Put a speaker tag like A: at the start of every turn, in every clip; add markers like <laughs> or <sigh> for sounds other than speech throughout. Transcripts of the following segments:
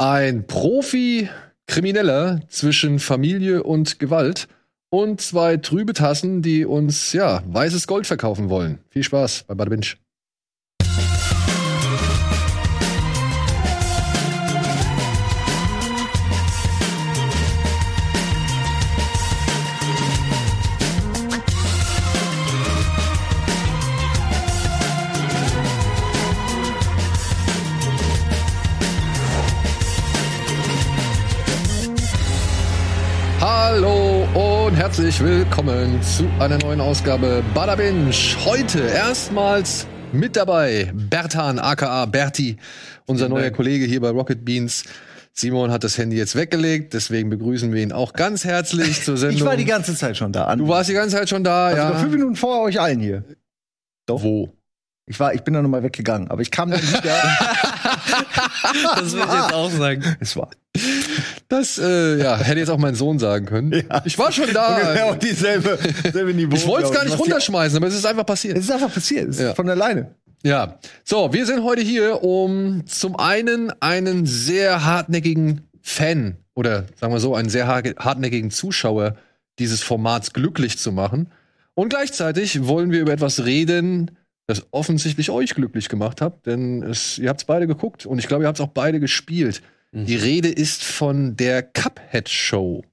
A: Ein Profi-Krimineller zwischen Familie und Gewalt und zwei trübe Tassen, die uns, ja, weißes Gold verkaufen wollen. Viel Spaß bei Bada herzlich willkommen zu einer neuen Ausgabe Bada Binge. Heute erstmals mit dabei Bertan aka Berti, unser neuer
B: Dank.
A: Kollege hier bei Rocket Beans. Simon hat das Handy jetzt weggelegt, deswegen begrüßen wir ihn auch ganz herzlich zur Sendung. <laughs>
B: Ich war die ganze Zeit schon da.
A: du warst die ganze Zeit schon da,
B: also
A: ja.
B: fünf Minuten vor euch allen hier.
A: Wo?
B: Ich war, ich bin dann nochmal weggegangen, aber ich kam dann wieder. <laughs> <laughs>
C: Das will ich jetzt auch sagen.
B: es war.
A: Das äh, ja, hätte jetzt auch mein Sohn sagen können.
B: Ja.
A: Ich war schon da.
B: Auf dieselbe, selbe Niveau.
A: ich wollte es gar nicht runterschmeißen, aber es ist einfach passiert.
B: Es ist einfach passiert. Es ist
A: Ja.
B: von alleine.
A: Ja, so, wir sind heute hier, um zum einen einen sehr hartnäckigen Fan oder sagen wir so, einen sehr har- hartnäckigen Zuschauer dieses Formats glücklich zu machen. Und gleichzeitig wollen wir über etwas reden, das offensichtlich euch glücklich gemacht hat, denn es, ihr habt es beide geguckt und ich glaube, ihr habt es auch beide gespielt. Die Rede ist von der Cuphead Show.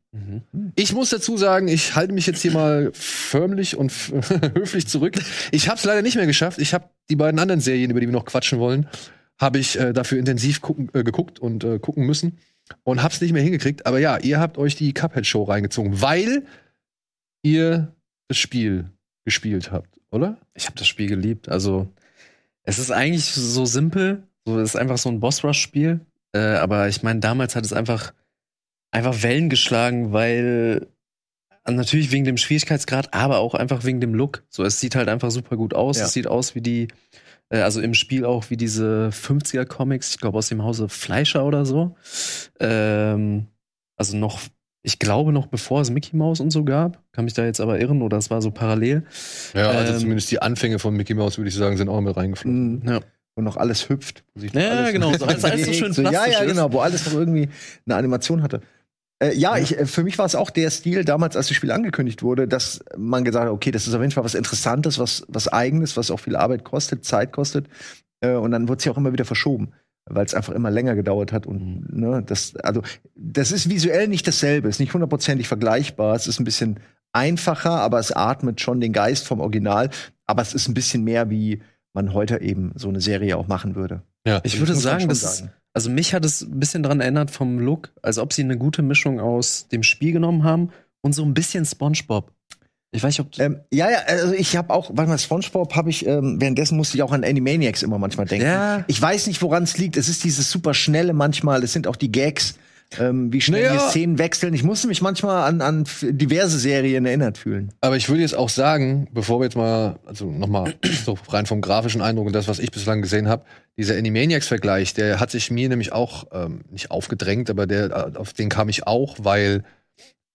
A: Ich muss dazu sagen, ich halte mich jetzt hier mal förmlich und <laughs> höflich zurück. Ich habe es leider nicht mehr geschafft. Ich habe die beiden anderen Serien, über die wir noch quatschen wollen, habe ich äh, dafür intensiv gucken, äh, geguckt und äh, gucken müssen und habe es nicht mehr hingekriegt. Aber ja, ihr habt euch die Cuphead Show reingezogen, weil ihr das Spiel gespielt habt, oder?
C: Ich habe das Spiel geliebt. Also, es ist eigentlich so simpel. So, es ist einfach so ein Boss-Rush-Spiel. Äh, aber ich meine, damals hat es einfach, einfach Wellen geschlagen, weil äh, natürlich wegen dem Schwierigkeitsgrad, aber auch einfach wegen dem Look. So, es sieht halt einfach super gut aus.
B: Ja.
C: Es sieht aus wie die, äh, also im Spiel auch wie diese 50er-Comics, ich glaube aus dem Hause Fleischer oder so. Ähm, also noch, ich glaube noch bevor es Mickey Mouse und so gab. Kann mich da jetzt aber irren oder es war so parallel.
A: Ja, also
C: Ähm,
A: zumindest die Anfänge von Mickey Mouse, würde ich sagen, sind auch mit reingeflossen.
B: Mhm.
C: Ja.
B: Und noch alles hüpft.
C: Ja,
B: alles
C: genau, <laughs> so alles- alles so schön
B: ja,
C: plastisch
B: ja,
C: ist.
B: genau, wo alles noch irgendwie eine Animation hatte. Äh, ja, Ich, äh, für mich war es auch der Stil damals, als das Spiel angekündigt wurde, dass man gesagt hat, okay, das ist auf jeden Fall was Interessantes, was, was Eigenes, was auch viel Arbeit kostet, Zeit kostet. Äh, und dann wurde es ja auch immer wieder verschoben, weil es einfach immer länger gedauert hat. Und ne, das, also, das ist visuell nicht dasselbe, ist nicht hundertprozentig vergleichbar. Es ist ein bisschen einfacher, aber es atmet schon den Geist vom Original. Aber es ist ein bisschen mehr, wie man heute eben so eine Serie auch machen würde.
A: Ja.
C: Ich würde
B: muss man
C: sagen, das also mich hat es ein bisschen dran erinnert vom Look, als ob sie eine gute Mischung aus dem Spiel genommen haben und so ein bisschen SpongeBob. Ich weiß nicht, ob
B: Ähm, ja, ja, also ich habe auch, warte mal, SpongeBob habe ich, ähm, währenddessen musste ich auch an Animaniacs immer manchmal denken.
C: Ja.
B: Ich weiß nicht, woran es liegt. Es ist dieses super schnelle manchmal, es sind auch die Gags, ähm, wie schnell
A: Naja.
B: die Szenen wechseln. Ich musste mich manchmal an, an diverse Serien erinnert fühlen.
A: Aber ich würde jetzt auch sagen, bevor wir jetzt mal, also nochmal <clears throat> so rein vom grafischen Eindruck und das, was ich bislang gesehen habe, dieser Animaniacs-Vergleich, der hat sich mir nämlich auch ähm, nicht aufgedrängt, aber der, äh, auf den kam ich auch, weil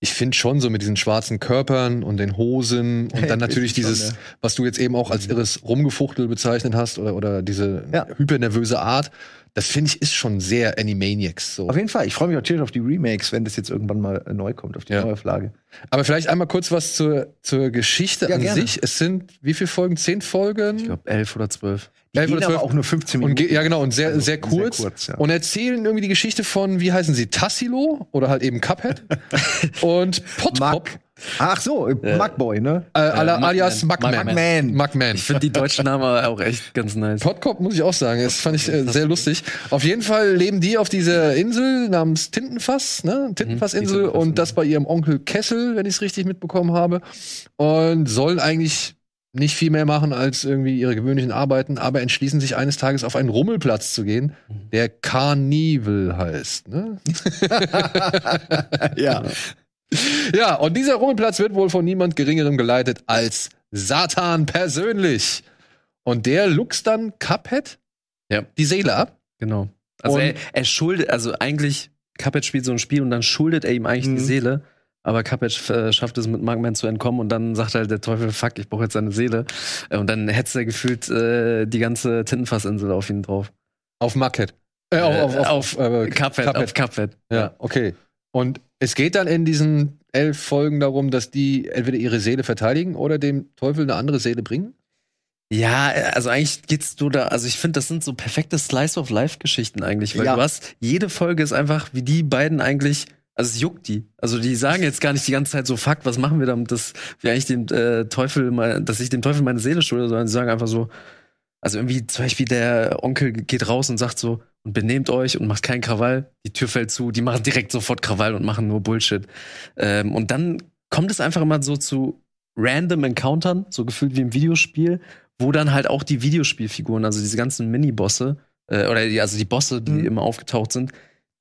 A: ich finde schon so mit diesen schwarzen Körpern und den Hosen <laughs> und dann natürlich
B: Ist schon,
A: dieses,
B: ja.
A: was du jetzt eben auch als irres Rumgefuchtel bezeichnet hast oder, oder diese
B: Ja.
A: hypernervöse Art, das finde ich ist schon sehr Animaniacs so.
B: Auf jeden Fall. Ich freue mich auch tierisch auf die Remakes, wenn das jetzt irgendwann mal neu kommt, auf die
A: Ja.
B: Neuauflage.
A: Aber vielleicht einmal kurz was zur, zur Geschichte
B: Ja,
A: an
B: gerne.
A: sich. Es sind wie viele Folgen? Zehn Folgen?
C: ich glaube elf oder zwölf.
A: Elf
B: gehen
A: oder
B: aber auch nur 15
A: Und
B: Minuten.
A: ge- ja, genau, und sehr,
B: Also
A: sehr kurz.
B: Sehr kurz ja.
A: Und erzählen irgendwie die Geschichte von, wie heißen sie, Tassilo oder halt eben Cuphead <laughs> und Potpop,
B: Mac. Ach so, äh, Macboy, ne?
A: äh,
C: Mugman.
A: alias Mugman.
B: Mugman.
A: Mugman.
C: Ich finde die deutschen Namen auch echt ganz nice.
A: Potcop muss ich auch sagen, das fand ich äh, sehr lustig. Auf jeden Fall leben die auf dieser Insel namens Tintenfass, ne? Tintenfassinsel
C: Mhm, die Tintenfass,
A: und das bei ihrem Onkel Kessel, wenn ich es richtig mitbekommen habe. Und sollen eigentlich nicht viel mehr machen als irgendwie ihre gewöhnlichen Arbeiten, aber entschließen sich eines Tages auf einen Rummelplatz zu gehen,
C: Mhm.
A: der Carnival heißt. Ne? <laughs>
B: ja.
A: Ja, und dieser Rummelplatz wird wohl von niemand Geringerem geleitet als Satan persönlich. Und der luchst dann Cuphead
C: Ja.
A: die Seele ab.
C: Genau. Also
A: Und-
C: er, er schuldet, also eigentlich, Cuphead spielt so ein Spiel und dann schuldet er ihm eigentlich
B: Mhm.
C: die Seele. Aber Cuphead äh, schafft es mit Mugman zu entkommen und dann sagt halt der Teufel, fuck, ich brauche jetzt seine Seele. Äh, Und dann hetzt er gefühlt äh, die ganze Tintenfassinsel auf ihn drauf.
A: Auf Muckhead. Äh, auf, auf,
C: auf,
A: äh,
C: Cuphead,
A: Cuphead.
C: auf Cuphead.
A: Ja, okay. Und es geht dann in diesen elf Folgen darum, dass die entweder ihre Seele verteidigen oder dem Teufel eine andere Seele bringen.
C: Ja, also eigentlich geht's du da, also ich finde, das sind so perfekte Slice of Life Geschichten eigentlich, weil
B: Ja.
C: du hast, jede Folge ist einfach, wie die beiden eigentlich, also es juckt die. Also die sagen jetzt gar nicht die ganze Zeit so, fuck, was machen wir damit, dass wir eigentlich dem äh, Teufel mal, dass ich dem Teufel meine Seele schulde, sondern sie sagen einfach so, also irgendwie zum Beispiel der Onkel geht raus und sagt so, und benehmt euch und macht keinen Krawall, die Tür fällt zu, die machen direkt sofort Krawall und machen nur Bullshit. Ähm, und dann kommt es einfach immer so zu random Encountern, so gefühlt wie im Videospiel, wo dann halt auch die Videospielfiguren, also diese ganzen Mini-Bosse, äh, oder die, also die Bosse, die
B: Mhm.
C: immer aufgetaucht sind,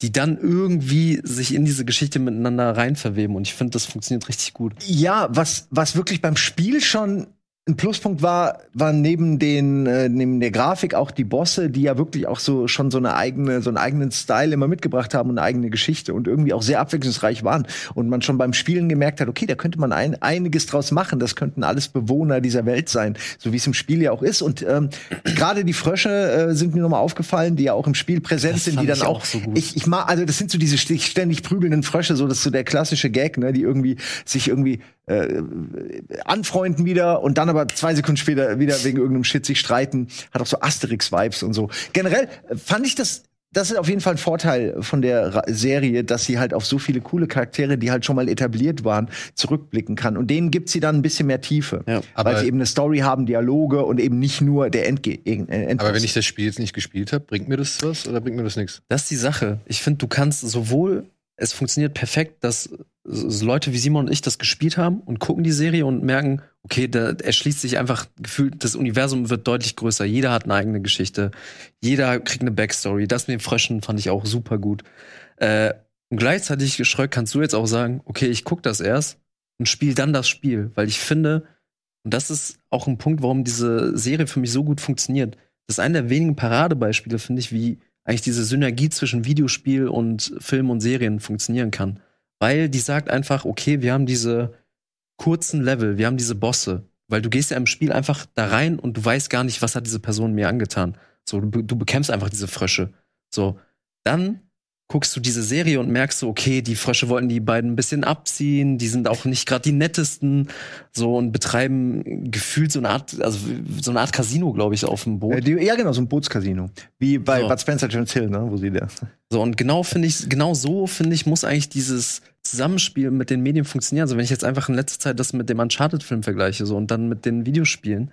C: die dann irgendwie sich in diese Geschichte miteinander reinverweben. Und ich finde, das funktioniert richtig gut.
B: Ja, was, was wirklich beim Spiel schon ein Pluspunkt war, war neben den äh, neben der Grafik auch die Bosse, die ja wirklich auch so schon so eine eigene so einen eigenen Style immer mitgebracht haben und eine eigene Geschichte und irgendwie auch sehr abwechslungsreich waren und man schon beim Spielen gemerkt hat, okay, da könnte man ein, einiges draus machen. Das könnten alles Bewohner dieser Welt sein, so wie es im Spiel ja auch ist. Und ähm, gerade die Frösche äh, sind mir nochmal aufgefallen, die ja auch im Spiel präsent
C: Das
B: sind, die dann
C: ich
B: auch,
C: auch so gut.
B: ich ich mag, also das sind so diese ständig prügelnden Frösche, so das ist so der klassische Gag, ne, die irgendwie sich irgendwie äh, anfreunden wieder und dann aber zwei Sekunden später wieder wegen irgendeinem Shit sich streiten. Hat auch so Asterix-Vibes und so. Generell äh, fand ich das. Das ist auf jeden Fall ein Vorteil von der Ra Serie, dass sie halt auf so viele coole Charaktere, die halt schon mal etabliert waren, zurückblicken kann. Und denen gibt sie dann ein bisschen mehr Tiefe.
C: Ja,
A: aber-
B: weil sie eben eine Story haben, Dialoge und eben nicht nur der Endge äh, Endboss.
A: Aber wenn ich das Spiel jetzt nicht gespielt habe, bringt mir das was oder bringt mir das nichts?
C: Das ist die Sache. Ich finde, du kannst sowohl, es funktioniert perfekt, dass Leute wie Simon und ich das gespielt haben und gucken die Serie und merken, okay, da erschließt sich einfach gefühlt, das Universum wird deutlich größer. Jeder hat eine eigene Geschichte. Jeder kriegt eine Backstory. Das mit den Fröschen fand ich auch super gut. Äh, und gleichzeitig, Schröck, kannst du jetzt auch sagen, okay, ich guck das erst und spiele dann das Spiel, weil ich finde, und das ist auch ein Punkt, warum diese Serie für mich so gut funktioniert. Das ist einer der wenigen Paradebeispiele, finde ich, wie eigentlich diese Synergie zwischen Videospiel und Film und Serien funktionieren kann. Weil die sagt einfach, okay, wir haben diese kurzen Level, wir haben diese Bosse. Weil du gehst ja im Spiel einfach da rein und du weißt gar nicht, was hat diese Person mir angetan. So, du, du bekämpfst einfach diese Frösche. So, dann guckst du diese Serie und merkst so, okay, die Frösche wollten die beiden ein bisschen abziehen, die sind auch nicht gerade die nettesten, so und betreiben gefühlt so eine Art, also so eine Art Casino, glaube ich, auf dem Boot.
B: Äh, die, ja, genau, so ein Bootscasino. Wie bei
C: So.
B: Bud Spencer Jones Hill, ne, wo sie da.
C: So, und genau finde ich, genau so finde ich, muss eigentlich dieses Zusammenspiel mit den Medien funktionieren. Also, wenn ich jetzt einfach in letzter Zeit das mit dem Uncharted-Film vergleiche, so, und dann mit den Videospielen,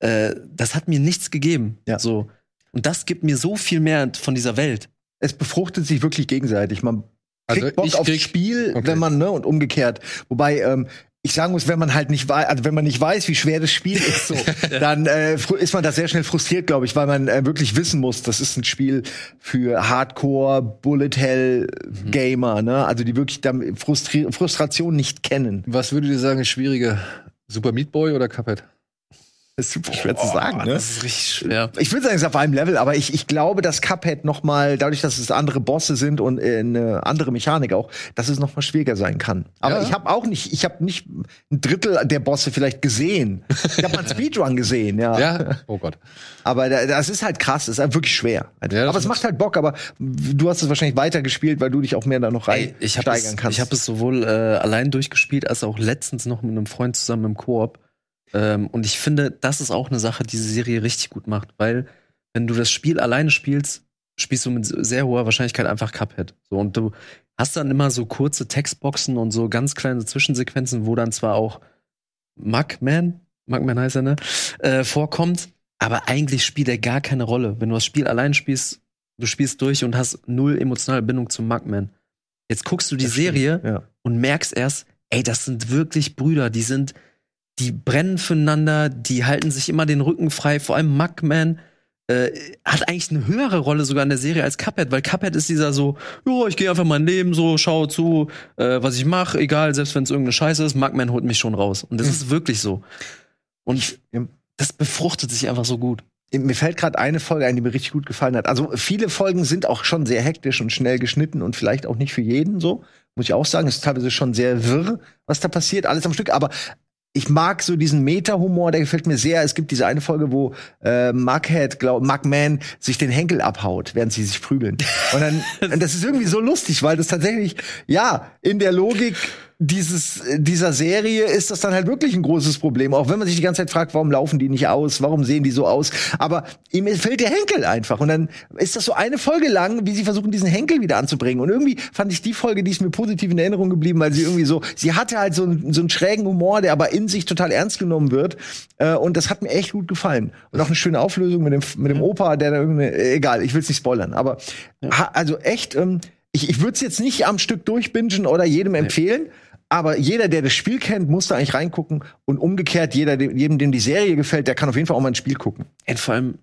C: äh, das hat mir nichts gegeben.
B: Ja.
C: So. Und das gibt mir so viel mehr von dieser Welt.
B: Es befruchtet sich wirklich gegenseitig. Man kriegt
A: Also
B: Bock aufs Spiel,
A: Okay.
B: wenn man, ne, und umgekehrt. Wobei, ähm, ich sagen muss, wenn man halt nicht weiß, also wenn man nicht weiß, wie schwer das Spiel ist, so, <laughs> dann äh, ist man da sehr schnell frustriert, glaube ich, weil man äh, wirklich wissen muss, das ist ein Spiel für Hardcore Bullet Hell Gamer, ne? Also die wirklich Frustri Frustration nicht kennen.
A: Was würdet ihr sagen, ist schwieriger? Super Meat Boy oder Cuphead?
B: Das ist super schwer zu sagen, ne?
C: Das ist richtig schwer.
B: Ich würde sagen, es ist auf einem Level, aber ich, ich glaube, dass Cuphead noch mal, dadurch, dass es andere Bosse sind und äh, eine andere Mechanik auch, dass es noch mal schwieriger sein kann. Aber
A: Ja.
B: ich habe auch nicht, ich habe nicht ein Drittel der Bosse vielleicht gesehen. Ich habe mal einen <laughs> Speedrun gesehen, ja.
A: Ja? Oh Gott.
B: Aber da, das ist halt krass, das ist halt wirklich schwer.
A: Ja,
B: aber es macht halt Bock, aber du hast es wahrscheinlich weitergespielt, weil du dich auch mehr da noch rein
C: Ey, ich habe
B: steigern
C: es,
B: kannst.
C: ich hab es sowohl äh, allein durchgespielt, als auch letztens noch mit einem Freund zusammen im Koop. Ähm, und ich finde, das ist auch eine Sache, die diese Serie richtig gut macht, weil wenn du das Spiel alleine spielst, spielst du mit sehr hoher Wahrscheinlichkeit einfach Cuphead. So, und du hast dann immer so kurze Textboxen und so ganz kleine Zwischensequenzen, wo dann zwar auch Mugman, Mugman heißt er, ne, äh, vorkommt, aber eigentlich spielt er gar keine Rolle. Wenn du das Spiel allein spielst, du spielst durch und hast null emotionale Bindung zum Mugman. Jetzt guckst du die
B: Das stimmt,
C: Serie
B: ja.
C: und merkst erst, ey, das sind wirklich Brüder, die sind, die brennen füreinander, die halten sich immer den Rücken frei, vor allem Mugman äh, hat eigentlich eine höhere Rolle sogar in der Serie als Cuphead, weil Cuphead ist dieser so, jo, ich gehe einfach mein Leben so, schaue zu, äh, was ich mache, egal, selbst wenn es irgendeine Scheiße ist, Mugman holt mich schon raus. Und das ist wirklich so. Und
B: Ja.
C: das befruchtet sich einfach so gut.
B: Mir fällt gerade eine Folge ein, die mir richtig gut gefallen hat. Also viele Folgen sind auch schon sehr hektisch und schnell geschnitten und vielleicht auch nicht für jeden so. Muss ich auch sagen, es ist teilweise schon sehr wirr, was da passiert, alles am Stück. Aber ich mag so diesen Meta-Humor, der gefällt mir sehr. Es gibt diese eine Folge, wo äh, Markhead, glaub, Markman sich den Henkel abhaut, während sie sich prügeln. Und dann, <laughs> und das ist irgendwie so lustig, weil das tatsächlich, ja, in der Logik dieses, dieser Serie ist das dann halt wirklich ein großes Problem. Auch wenn man sich die ganze Zeit fragt, warum laufen die nicht aus? Warum sehen die so aus? Aber ihm fehlt der Henkel einfach. Und dann ist das so eine Folge lang, wie sie versuchen, diesen Henkel wieder anzubringen. Und irgendwie fand ich die Folge, die ist mir positiv in Erinnerung geblieben, weil sie irgendwie so, sie hatte halt so, einen, so einen schrägen Humor, der aber in sich total ernst genommen wird. Äh, und das hat mir echt gut gefallen. Und auch eine schöne Auflösung mit dem, mit dem Opa, der da irgendwie, egal, ich will es nicht spoilern. Aber also echt, ähm, ich, ich würde es jetzt nicht am Stück durchbingen oder jedem empfehlen. Aber jeder, der das Spiel kennt, muss da eigentlich reingucken. Und umgekehrt, jeder, dem, jedem, dem die Serie gefällt, der kann auf jeden Fall auch mal ein Spiel gucken.
C: Und vor allem,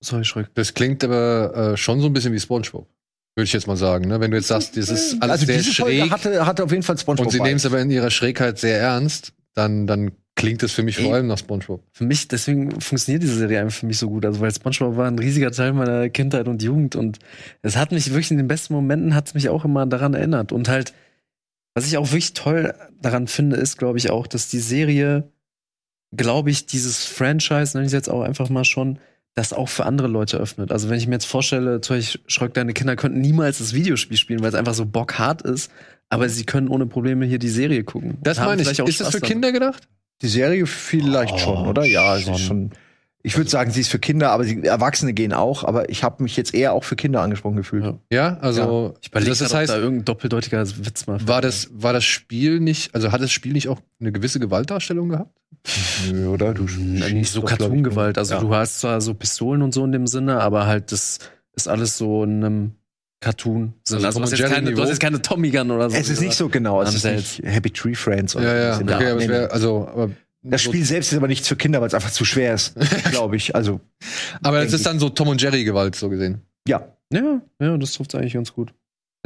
C: sorry, Schreck.
A: Das klingt aber äh, schon so ein bisschen wie SpongeBob. Würde ich jetzt mal sagen, ne? Wenn du jetzt sagst, das ist alles
B: also
A: sehr
B: diese Folge
A: schräg
B: hatte, hatte auf jeden Fall SpongeBob.
A: und sie nehmen es aber in ihrer Schrägheit sehr ernst, dann, dann klingt das für mich
C: Ey.
A: vor allem nach SpongeBob.
C: Für mich, deswegen funktioniert diese Serie einfach für mich so gut. Also, weil SpongeBob war ein riesiger Teil meiner Kindheit und Jugend und es hat mich wirklich in den besten Momenten hat es mich auch immer daran erinnert. Und halt, was ich auch wirklich toll daran finde, ist, glaube ich, auch, dass die Serie, glaube ich, dieses Franchise, nenne ich es jetzt auch einfach mal schon, das auch für andere Leute öffnet. Also wenn ich mir jetzt vorstelle, Beispiel, Schröck, deine Kinder könnten niemals das Videospiel spielen, weil es einfach so bockhart ist, aber sie können ohne Probleme hier die Serie gucken.
A: Das meine ich.
C: auch
A: Ist das
C: Spaß
A: für
C: damit.
A: Kinder gedacht?
B: Die Serie vielleicht
C: Oh,
B: schon, oder? Ja, sie
C: schon.
B: ist schon. Ich würde sagen, sie ist für Kinder, aber sie, Erwachsene gehen auch. Aber ich habe mich jetzt eher auch für Kinder angesprochen gefühlt.
C: Ja.
A: Ja, also
C: Ich überlege,
A: das,
C: heißt, da irgendein doppeldeutiger Witz mal
A: war das, war das Spiel nicht, also hat das Spiel nicht auch eine gewisse Gewaltdarstellung gehabt?
B: Nö, oder? Du
C: Nein, nicht so Cartoon-Gewalt. Also
B: Ja.
C: du hast zwar so Pistolen und so in dem Sinne, aber halt das ist alles so in einem Cartoon.
A: Also
C: Also,
A: Tom
C: du, hast jetzt keine, du hast jetzt keine Tommy Gun oder so.
B: Es ist nicht so genau. Es ist nicht Happy Tree Friends. oder
A: Ja, ja, okay, aber wär, also, aber
B: Das
A: so-
B: Spiel selbst ist aber nichts für Kinder, weil es einfach zu schwer ist, <laughs> glaube ich. Also,
A: aber es
B: denk
A: ist dann so Tom und Jerry Gewalt, so gesehen.
B: ja.
C: Ja, ja, das trifft eigentlich ganz gut.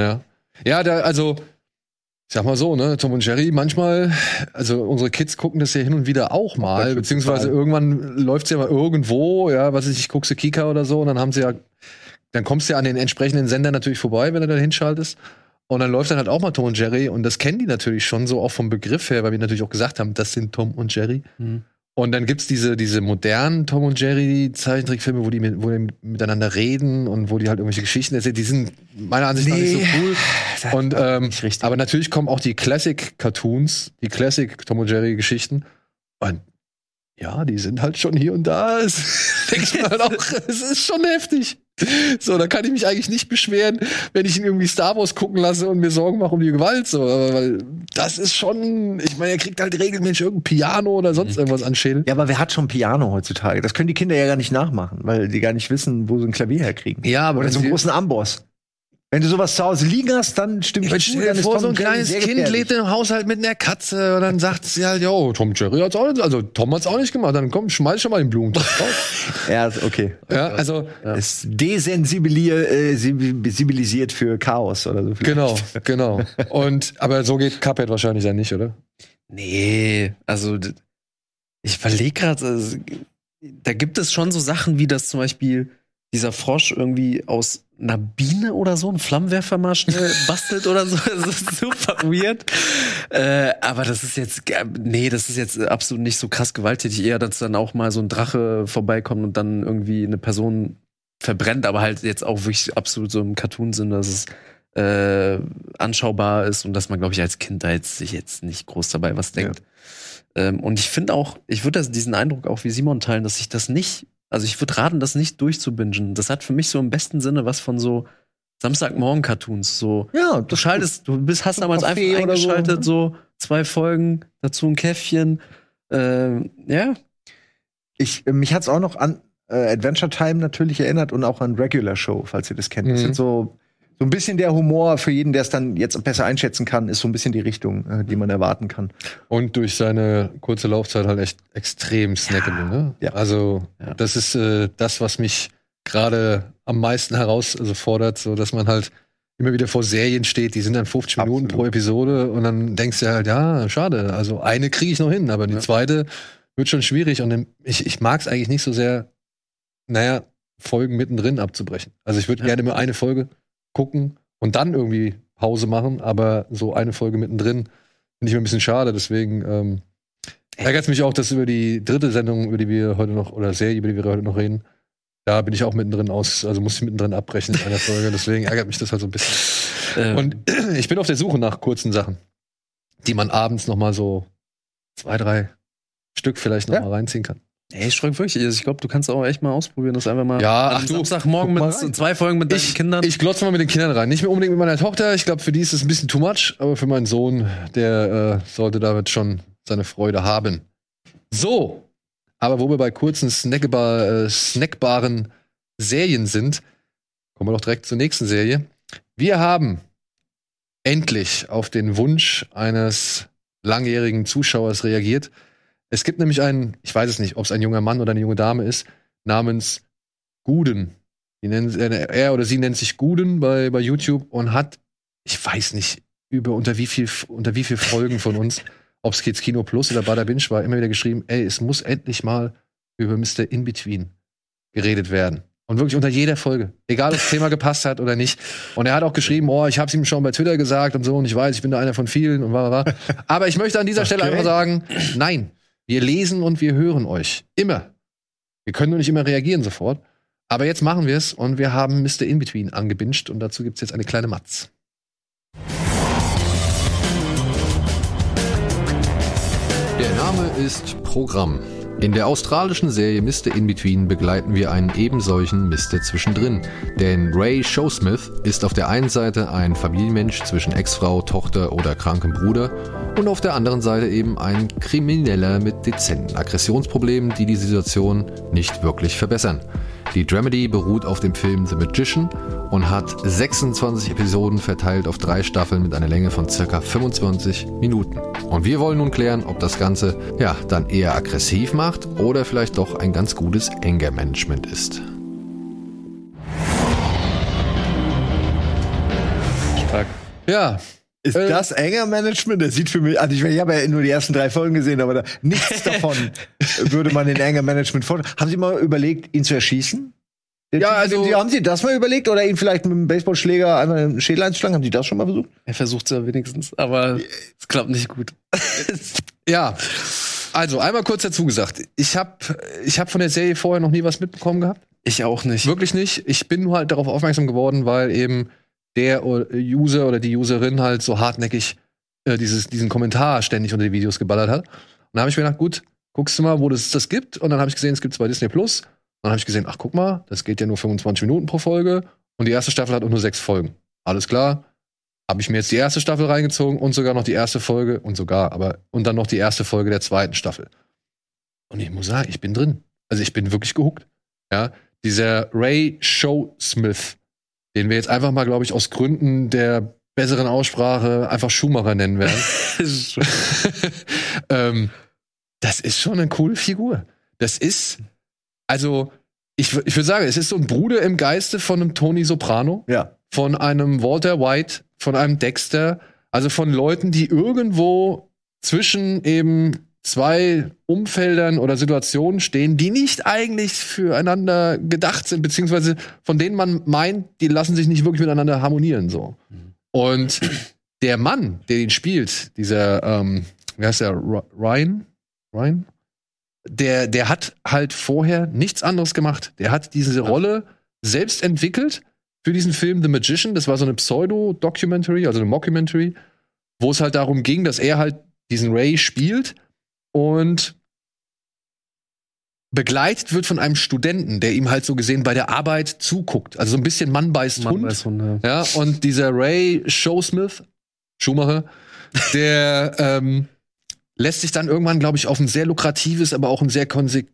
A: Ja. Ja, da, also, ich sag mal so, ne, Tom und Jerry, manchmal, also unsere Kids gucken das ja hin und wieder auch mal, beziehungsweise irgendwann läuft's ja mal irgendwo, ja, was ich, ich guckst du Kika oder so, und dann haben sie ja, dann kommst du ja an den entsprechenden Sender natürlich vorbei, wenn du da hinschaltest. Und dann läuft dann halt auch mal Tom und Jerry, und das kennen die natürlich schon so auch vom Begriff her, weil wir natürlich auch gesagt haben, das sind Tom und Jerry.
C: Mhm.
A: Und dann gibt's diese, diese modernen Tom und Jerry Zeichentrickfilme, wo die, mit, wo die miteinander reden und wo die halt irgendwelche Geschichten erzählen. Die sind meiner Ansicht nach nicht so cool. Und, ähm, aber natürlich kommen auch die Classic-Cartoons, die Classic Tom und Jerry-Geschichten. Und ja, die sind halt schon hier und da. <laughs> Es denke ich mir halt auch, es ist schon heftig. So, da kann ich mich eigentlich nicht beschweren, wenn ich ihn irgendwie Star Wars gucken lasse und mir Sorgen mache um die Gewalt. So, aber weil das ist schon, ich meine, er kriegt halt regelmäßig irgendein Piano oder sonst irgendwas an Schädel.
B: Ja, aber wer hat schon Piano heutzutage? Das können die Kinder ja gar nicht nachmachen, weil die gar nicht wissen, wo sie ein Klavier herkriegen.
A: Ja, aber
B: Oder so einen großen Amboss. Wenn du sowas zu Hause liegen hast, dann stimmt
A: Ich stell dir vor, so ein kleines Kind lebt im Haushalt mit einer Katze und dann sagt sie halt, jo, Tom Jerry hat's auch nicht, also Tom hat's auch nicht gemacht, dann komm, schmeiß schon mal den Blumentopf drauf. <laughs>
B: Ja, okay.
A: ja, also,
B: Es desensibilisiert äh, für Chaos oder so.
A: genau, genau. Und, aber so geht Cuphead wahrscheinlich dann nicht, oder?
C: Nee, also ich überlege gerade, also, da gibt es schon so Sachen wie das zum Beispiel dieser Frosch irgendwie aus einer Biene oder so einen Flammenwerfer mal schnell <laughs> bastelt oder so. Das ist super weird. Äh, aber das ist jetzt, äh, nee, das ist jetzt absolut nicht so krass gewalttätig. Eher, dass dann auch mal so ein Drache vorbeikommt und dann irgendwie eine Person verbrennt, aber halt jetzt auch wirklich absolut so im Cartoon-Sinn, dass es äh, anschaubar ist und dass man, glaube ich, als Kind da jetzt sich jetzt nicht groß dabei was denkt. Ähm, und ich finde auch, ich würde diesen Eindruck auch wie Simon teilen, dass ich das nicht, also ich würde raten, das nicht durchzubingen. Das hat für mich so im besten Sinne was von so Samstagmorgen-Cartoons. So,
B: Ja,
C: du schaltest, du bist, hast
B: So
C: damals einfach
B: oder so,
C: eingeschaltet,
B: ne?
C: so, zwei Folgen, dazu ein Käffchen. Ähm, ja,
B: Ich, mich hat's auch noch an äh, Adventure Time natürlich erinnert und auch an Regular Show, falls ihr das kennt. Das
A: Mhm.
B: sind so, so ein bisschen der Humor für jeden, der es dann jetzt besser einschätzen kann, ist so ein bisschen die Richtung, äh, die man erwarten kann.
A: Und durch seine kurze Laufzeit halt echt extrem snackable, ne?
B: Ja.
A: Also,
C: Ja.
A: das ist äh, das, was mich gerade am meisten heraus also fordert, so dass man halt immer wieder vor Serien steht, die sind dann 50 Minuten
B: Absolut.
A: pro Episode und dann denkst du halt, ja, schade, also eine kriege ich noch hin, aber die
C: Ja.
A: zweite wird schon schwierig und ich, ich mag es eigentlich nicht so sehr, naja, Folgen mittendrin abzubrechen. Also ich würde
C: Ja.
A: gerne nur eine Folge gucken und dann irgendwie Pause machen, aber so eine Folge mittendrin finde ich mir ein bisschen schade, deswegen ähm, Ärgert mich auch, dass über die dritte Sendung, über die wir heute noch, oder Serie, über die wir heute noch reden, da bin ich auch mittendrin aus, also muss ich mittendrin abbrechen in einer Folge. Deswegen ärgert mich das halt so ein bisschen.
C: Ähm,
A: Und <clears throat> ich bin auf der Suche nach kurzen Sachen, die man abends noch mal so zwei, drei Stück vielleicht noch
B: Ja.
A: mal reinziehen kann.
C: Ey, ich frage wirklich, ich glaube, du kannst auch echt mal ausprobieren, das einfach mal.
A: Ja, ach du,
C: Samstagmorgen mit zwei Folgen mit deinen
A: Ich,
C: Kindern.
A: ich glotze mal mit den Kindern rein. Nicht mehr unbedingt mit meiner Tochter. Ich glaube, für die ist es ein bisschen too much. Aber für meinen Sohn, der äh, sollte damit schon seine Freude haben. So. Aber wo wir bei kurzen, snackbar, äh, snackbaren Serien sind, kommen wir doch direkt zur nächsten Serie. Wir haben endlich auf den Wunsch eines langjährigen Zuschauers reagiert. Es gibt nämlich einen, ich weiß es nicht, ob es ein junger Mann oder eine junge Dame ist, namens Guden. Nennen, äh, er oder sie nennt sich Guden bei, bei YouTube und hat, ich weiß nicht, über unter wie viel, unter wie viel Folgen von uns, ob es Kids Kino Plus oder Bada Binge war, immer wieder geschrieben, ey, es muss endlich mal über Mr. In-Between geredet werden. Und wirklich unter jeder Folge. Egal, ob das Thema gepasst hat oder nicht. Und er hat auch geschrieben, oh, ich habe es ihm schon bei Twitter gesagt und so, und ich weiß, ich bin da einer von vielen und bla bla. Aber ich möchte an dieser Stelle
B: Okay.
A: einfach sagen, nein, wir lesen und wir hören euch. Immer. Wir können nur nicht immer reagieren sofort. Aber jetzt machen wir es und wir haben Mr. In-Between angebinged und dazu gibt's jetzt eine kleine Matz. Der Name ist Programm. In der australischen Serie Mr. In-Between begleiten wir einen ebensolchen Mr. Zwischendrin. Denn Ray Showsmith ist auf der einen Seite ein Familienmensch zwischen Ex-Frau, Tochter oder krankem Bruder und auf der anderen Seite eben ein Krimineller mit dezenten Aggressionsproblemen, die die Situation nicht wirklich verbessern. Die Dramedy beruht auf dem Film The Magician und hat 26 Episoden verteilt auf drei Staffeln mit einer Länge von circa 25 Minuten. Und wir wollen nun klären, ob das Ganze ja dann eher aggressiv macht oder vielleicht doch ein ganz gutes Anger-Management ist.
C: Stark.
A: Ja,
B: Ist
A: Äh,
B: das enger Management? Das sieht für mich, also ich, ich habe ja nur die ersten drei Folgen gesehen, aber da, nichts <laughs> davon würde man in enger Management vorstellen. Haben Sie mal überlegt, ihn zu erschießen?
A: Ja, also-
B: haben Sie das mal überlegt oder ihn vielleicht mit einem Baseballschläger einmal in den Schädel einzuschlagen? Haben Sie das schon mal versucht?
C: Er versucht es ja wenigstens, aber es klappt nicht gut. <laughs>
A: ja. Also einmal kurz dazu gesagt, ich habe ich hab von der Serie vorher noch nie was mitbekommen gehabt.
C: Ich auch nicht.
A: Wirklich nicht. Ich bin nur halt darauf aufmerksam geworden, weil eben der User oder die Userin halt so hartnäckig äh, dieses, diesen Kommentar ständig unter die Videos geballert hat. Und dann habe ich mir gedacht, gut, guckst du mal, wo das das gibt. Und dann habe ich gesehen, es gibt bei Disney Plus. Und dann habe ich gesehen, ach guck mal, das geht ja nur 25 Minuten pro Folge. Und die erste Staffel hat auch nur sechs Folgen. Alles klar. Habe ich mir jetzt die erste Staffel reingezogen und sogar noch die erste Folge und sogar, aber und dann noch die erste Folge der zweiten Staffel. Und ich muss sagen, ich bin drin. Also ich bin wirklich gehuckt. Ja, dieser Ray Showsmith, den wir jetzt einfach mal, glaube ich, aus Gründen der besseren Aussprache einfach Schumacher nennen werden. <laughs> <laughs> ähm, das ist schon eine coole Figur. Das ist, also, ich, ich würde sagen, es ist so ein Bruder im Geiste von einem Tony Soprano,
B: Ja.
A: von einem Walter White, von einem Dexter, also von Leuten, die irgendwo zwischen eben zwei Umfeldern oder Situationen stehen, die nicht eigentlich füreinander gedacht sind, beziehungsweise von denen man meint, die lassen sich nicht wirklich miteinander harmonieren, so. Und der Mann, der ihn spielt, dieser, ähm, wie heißt der, Ry- Ryan? Ryan? Der, der hat halt vorher nichts anderes gemacht. Der hat diese Rolle selbst entwickelt für diesen Film The Magician. Das war so eine Pseudo-Documentary, also eine Mockumentary, wo es halt darum ging, dass er halt diesen Ray spielt und begleitet wird von einem Studenten, der ihm halt so gesehen bei der Arbeit zuguckt. Also so ein bisschen Mann beißt
C: Mann
A: Hund.
C: weiß Hunde.
A: Ja, und dieser Ray Showsmith, Schumacher, der <laughs> ähm, lässt sich dann irgendwann, glaube ich, auf ein sehr lukratives, aber auch ein sehr konsequ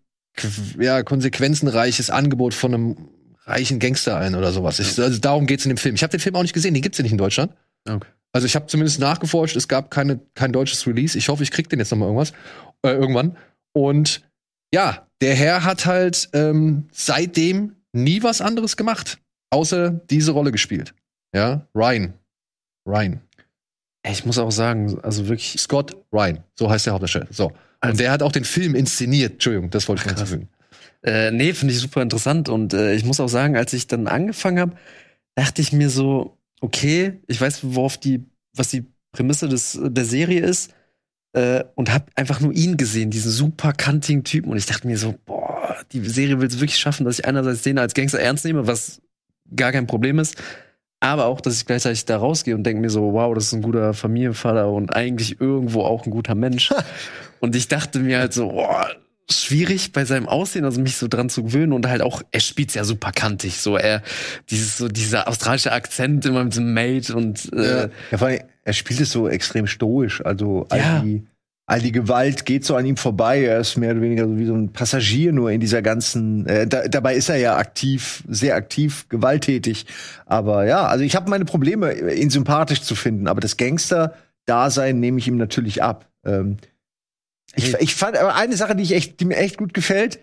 A: ja, konsequenzenreiches Angebot von einem reichen Gangster ein oder sowas. Ich, also darum geht's in dem Film. Ich habe den Film auch nicht gesehen, den gibt's ja nicht in Deutschland.
C: Okay.
A: Also ich habe zumindest nachgeforscht, es gab keine, kein deutsches Release. Ich hoffe, ich krieg den jetzt noch mal irgendwas äh, irgendwann. Und ja, der Herr hat halt ähm, seitdem nie was anderes gemacht, außer diese Rolle gespielt. Ja, Ryan. Ryan.
C: Ich muss auch sagen, also wirklich,
A: Scott Ryan. So heißt der Hauptdarsteller. So.
C: Also-
A: Und der hat auch den Film inszeniert. Entschuldigung, das wollte ich hinzufügen.
C: äh, nee, finde ich super interessant. Und äh, ich muss auch sagen, als ich dann angefangen habe, dachte ich mir so, okay, ich weiß, worauf die, was die Prämisse des, der Serie ist. Äh, und habe einfach nur ihn gesehen, diesen super kantigen Typen. Und ich dachte mir so, boah, die Serie will es wirklich schaffen, dass ich einerseits den als Gangster ernst nehme, was gar kein Problem ist. Aber auch, dass ich gleichzeitig da rausgehe und denke mir so, wow, das ist ein guter Familienvater und eigentlich irgendwo auch ein guter Mensch. und ich dachte mir halt so, boah, schwierig bei seinem Aussehen, also mich so dran zu gewöhnen und halt auch, er spielt's ja super kantig, so er, dieses, so dieser australische Akzent immer mit dem Mate und, äh,
B: Ja, vor allem, er spielt es so extrem stoisch. Also all,
C: Ja.
B: die, all die Gewalt geht so an ihm vorbei. Er ist mehr oder weniger so wie so ein Passagier nur in dieser ganzen. Äh, da, dabei ist er ja aktiv, sehr aktiv, gewalttätig. Aber ja, also ich habe meine Probleme, ihn sympathisch zu finden. Aber das Gangster-Dasein nehme ich ihm natürlich ab. Ähm, ich, ich fand aber eine Sache, die ich echt, die mir echt gut gefällt.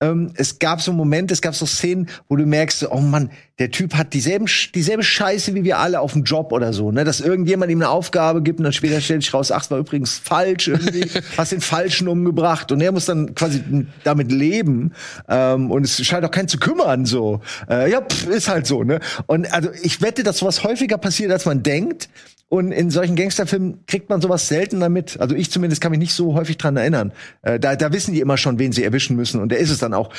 B: Ähm, es gab so Momente, es gab so Szenen, wo du merkst, oh Mann, der Typ hat dieselben, dieselbe Scheiße wie wir alle auf dem Job oder so, ne? Dass irgendjemand ihm eine Aufgabe gibt und dann später stellt sich raus, ach, das war übrigens falsch irgendwie, <laughs> hast den Falschen umgebracht und er muss dann quasi damit leben ähm, und es scheint auch keinen zu kümmern, so. Äh, ja, pff, ist halt so, ne? Und also ich wette, dass sowas häufiger passiert, als man denkt. Und in solchen Gangsterfilmen kriegt man sowas seltener mit. Also ich zumindest kann mich nicht so häufig dran erinnern. Äh, da, da wissen die immer schon, wen sie erwischen müssen. Und der ist es dann auch.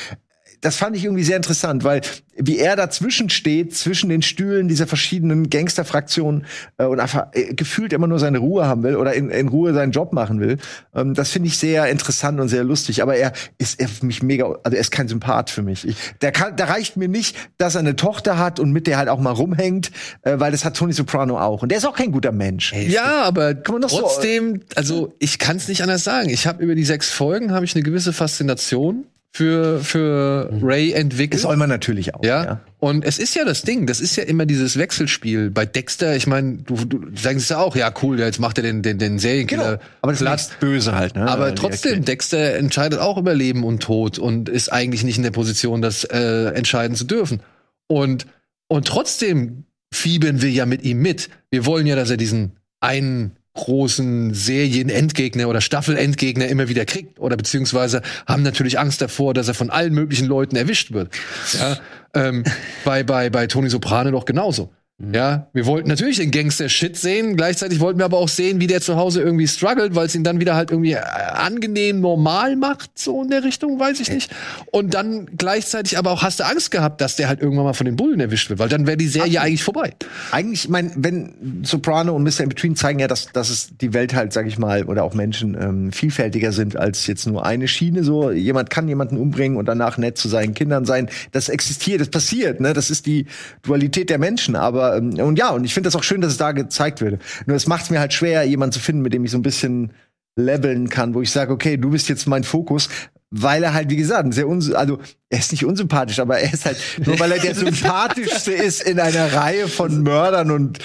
B: Das fand ich irgendwie sehr interessant, weil wie er dazwischen steht, zwischen den Stühlen dieser verschiedenen Gangsterfraktionen äh, und einfach äh, gefühlt immer nur seine Ruhe haben will oder in, in Ruhe seinen Job machen will. Ähm, das finde ich sehr interessant und sehr lustig. Aber er ist er für mich mega, also er ist kein Sympath für mich. Ich, der kann, da reicht mir nicht, dass er eine Tochter hat und mit der halt auch mal rumhängt, äh, weil das hat Tony Soprano auch. Und der ist auch kein guter Mensch.
A: Ja, aber
B: doch so-
A: trotzdem, also ich kann es nicht anders sagen. Ich habe über die sechs Folgen habe ich eine gewisse Faszination für für Ray entwickelt.
B: Das soll man natürlich auch.
A: Ja? Und es ist ja das Ding, das ist ja immer dieses Wechselspiel. Bei Dexter, ich meine, du, du sagst ja auch, ja cool, jetzt macht er den, den, den Serienkiller
B: Genau. Aber das
A: platt.
B: ist böse halt, ne?
A: Aber trotzdem. Dexter entscheidet auch über Leben und Tod und ist eigentlich nicht in der Position, das äh, entscheiden zu dürfen. Und, und trotzdem fiebern wir ja mit ihm mit. Wir wollen ja, dass er diesen einen großen Serien-Endgegner oder Staffel-Endgegner immer wieder kriegt oder beziehungsweise haben natürlich Angst davor, dass er von allen möglichen Leuten erwischt wird. Ja, ähm, <laughs> bei, bei, bei Tony Soprano doch genauso. Ja, wir wollten natürlich den Gangster-Shit sehen, gleichzeitig wollten wir aber auch sehen, wie der zu Hause irgendwie struggelt, weil es ihn dann wieder halt irgendwie äh, angenehm normal macht, so in der Richtung, weiß ich nicht. Und dann gleichzeitig aber auch hast du Angst gehabt, dass der halt irgendwann mal von den Bullen erwischt wird, weil dann wäre die Serie eigentlich vorbei.
B: Eigentlich, ich mein, wenn Soprano und Mr. In Between zeigen ja, dass, dass es die Welt halt, sag ich mal, oder auch Menschen ähm, vielfältiger sind als jetzt nur eine Schiene. So, jemand kann jemanden umbringen und danach nett zu seinen Kindern sein. Das existiert, das passiert, ne? Das ist die Dualität der Menschen. Aber ähm, und ja, und ich finde das auch schön, dass es da gezeigt wird. Nur es macht es mir halt schwer, jemanden zu finden, mit dem ich so ein bisschen leveln kann, wo ich sage, okay, du bist jetzt mein Fokus, weil er halt, wie gesagt, sehr uns also er ist nicht unsympathisch, aber er ist halt, nur weil er der <laughs> sympathischste ist in einer Reihe von Mördern und,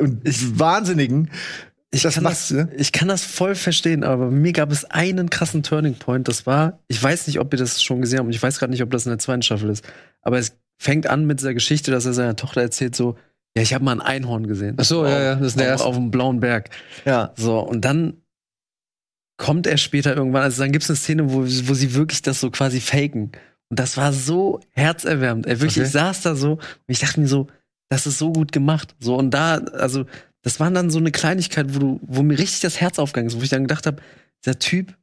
B: und Wahnsinnigen.
C: Ich
B: das
C: kann das,
B: ne?
C: ich kann das voll verstehen, aber mir gab es einen krassen Turning Point. Das war, ich weiß nicht, ob ihr das schon gesehen habt, und ich weiß gerade nicht, ob das in der zweiten Staffel ist, aber es fängt an mit dieser Geschichte, dass er seiner Tochter erzählt so, ja, ich habe mal ein Einhorn gesehen.
A: Ach so, ja, ja, das ist der
C: auf,
A: erste.
C: auf dem blauen Berg.
B: Ja.
C: So, und dann kommt er später irgendwann, also dann gibt es eine Szene, wo, wo sie wirklich das so quasi faken. Und das war so herzerwärmend. Ey, wirklich,
A: Okay.
C: ich saß da so und ich dachte mir so, das ist so gut gemacht. So, und da, also, das war dann so eine Kleinigkeit, wo, du, wo mir richtig das Herz aufgegangen ist, wo ich dann gedacht habe, der Typ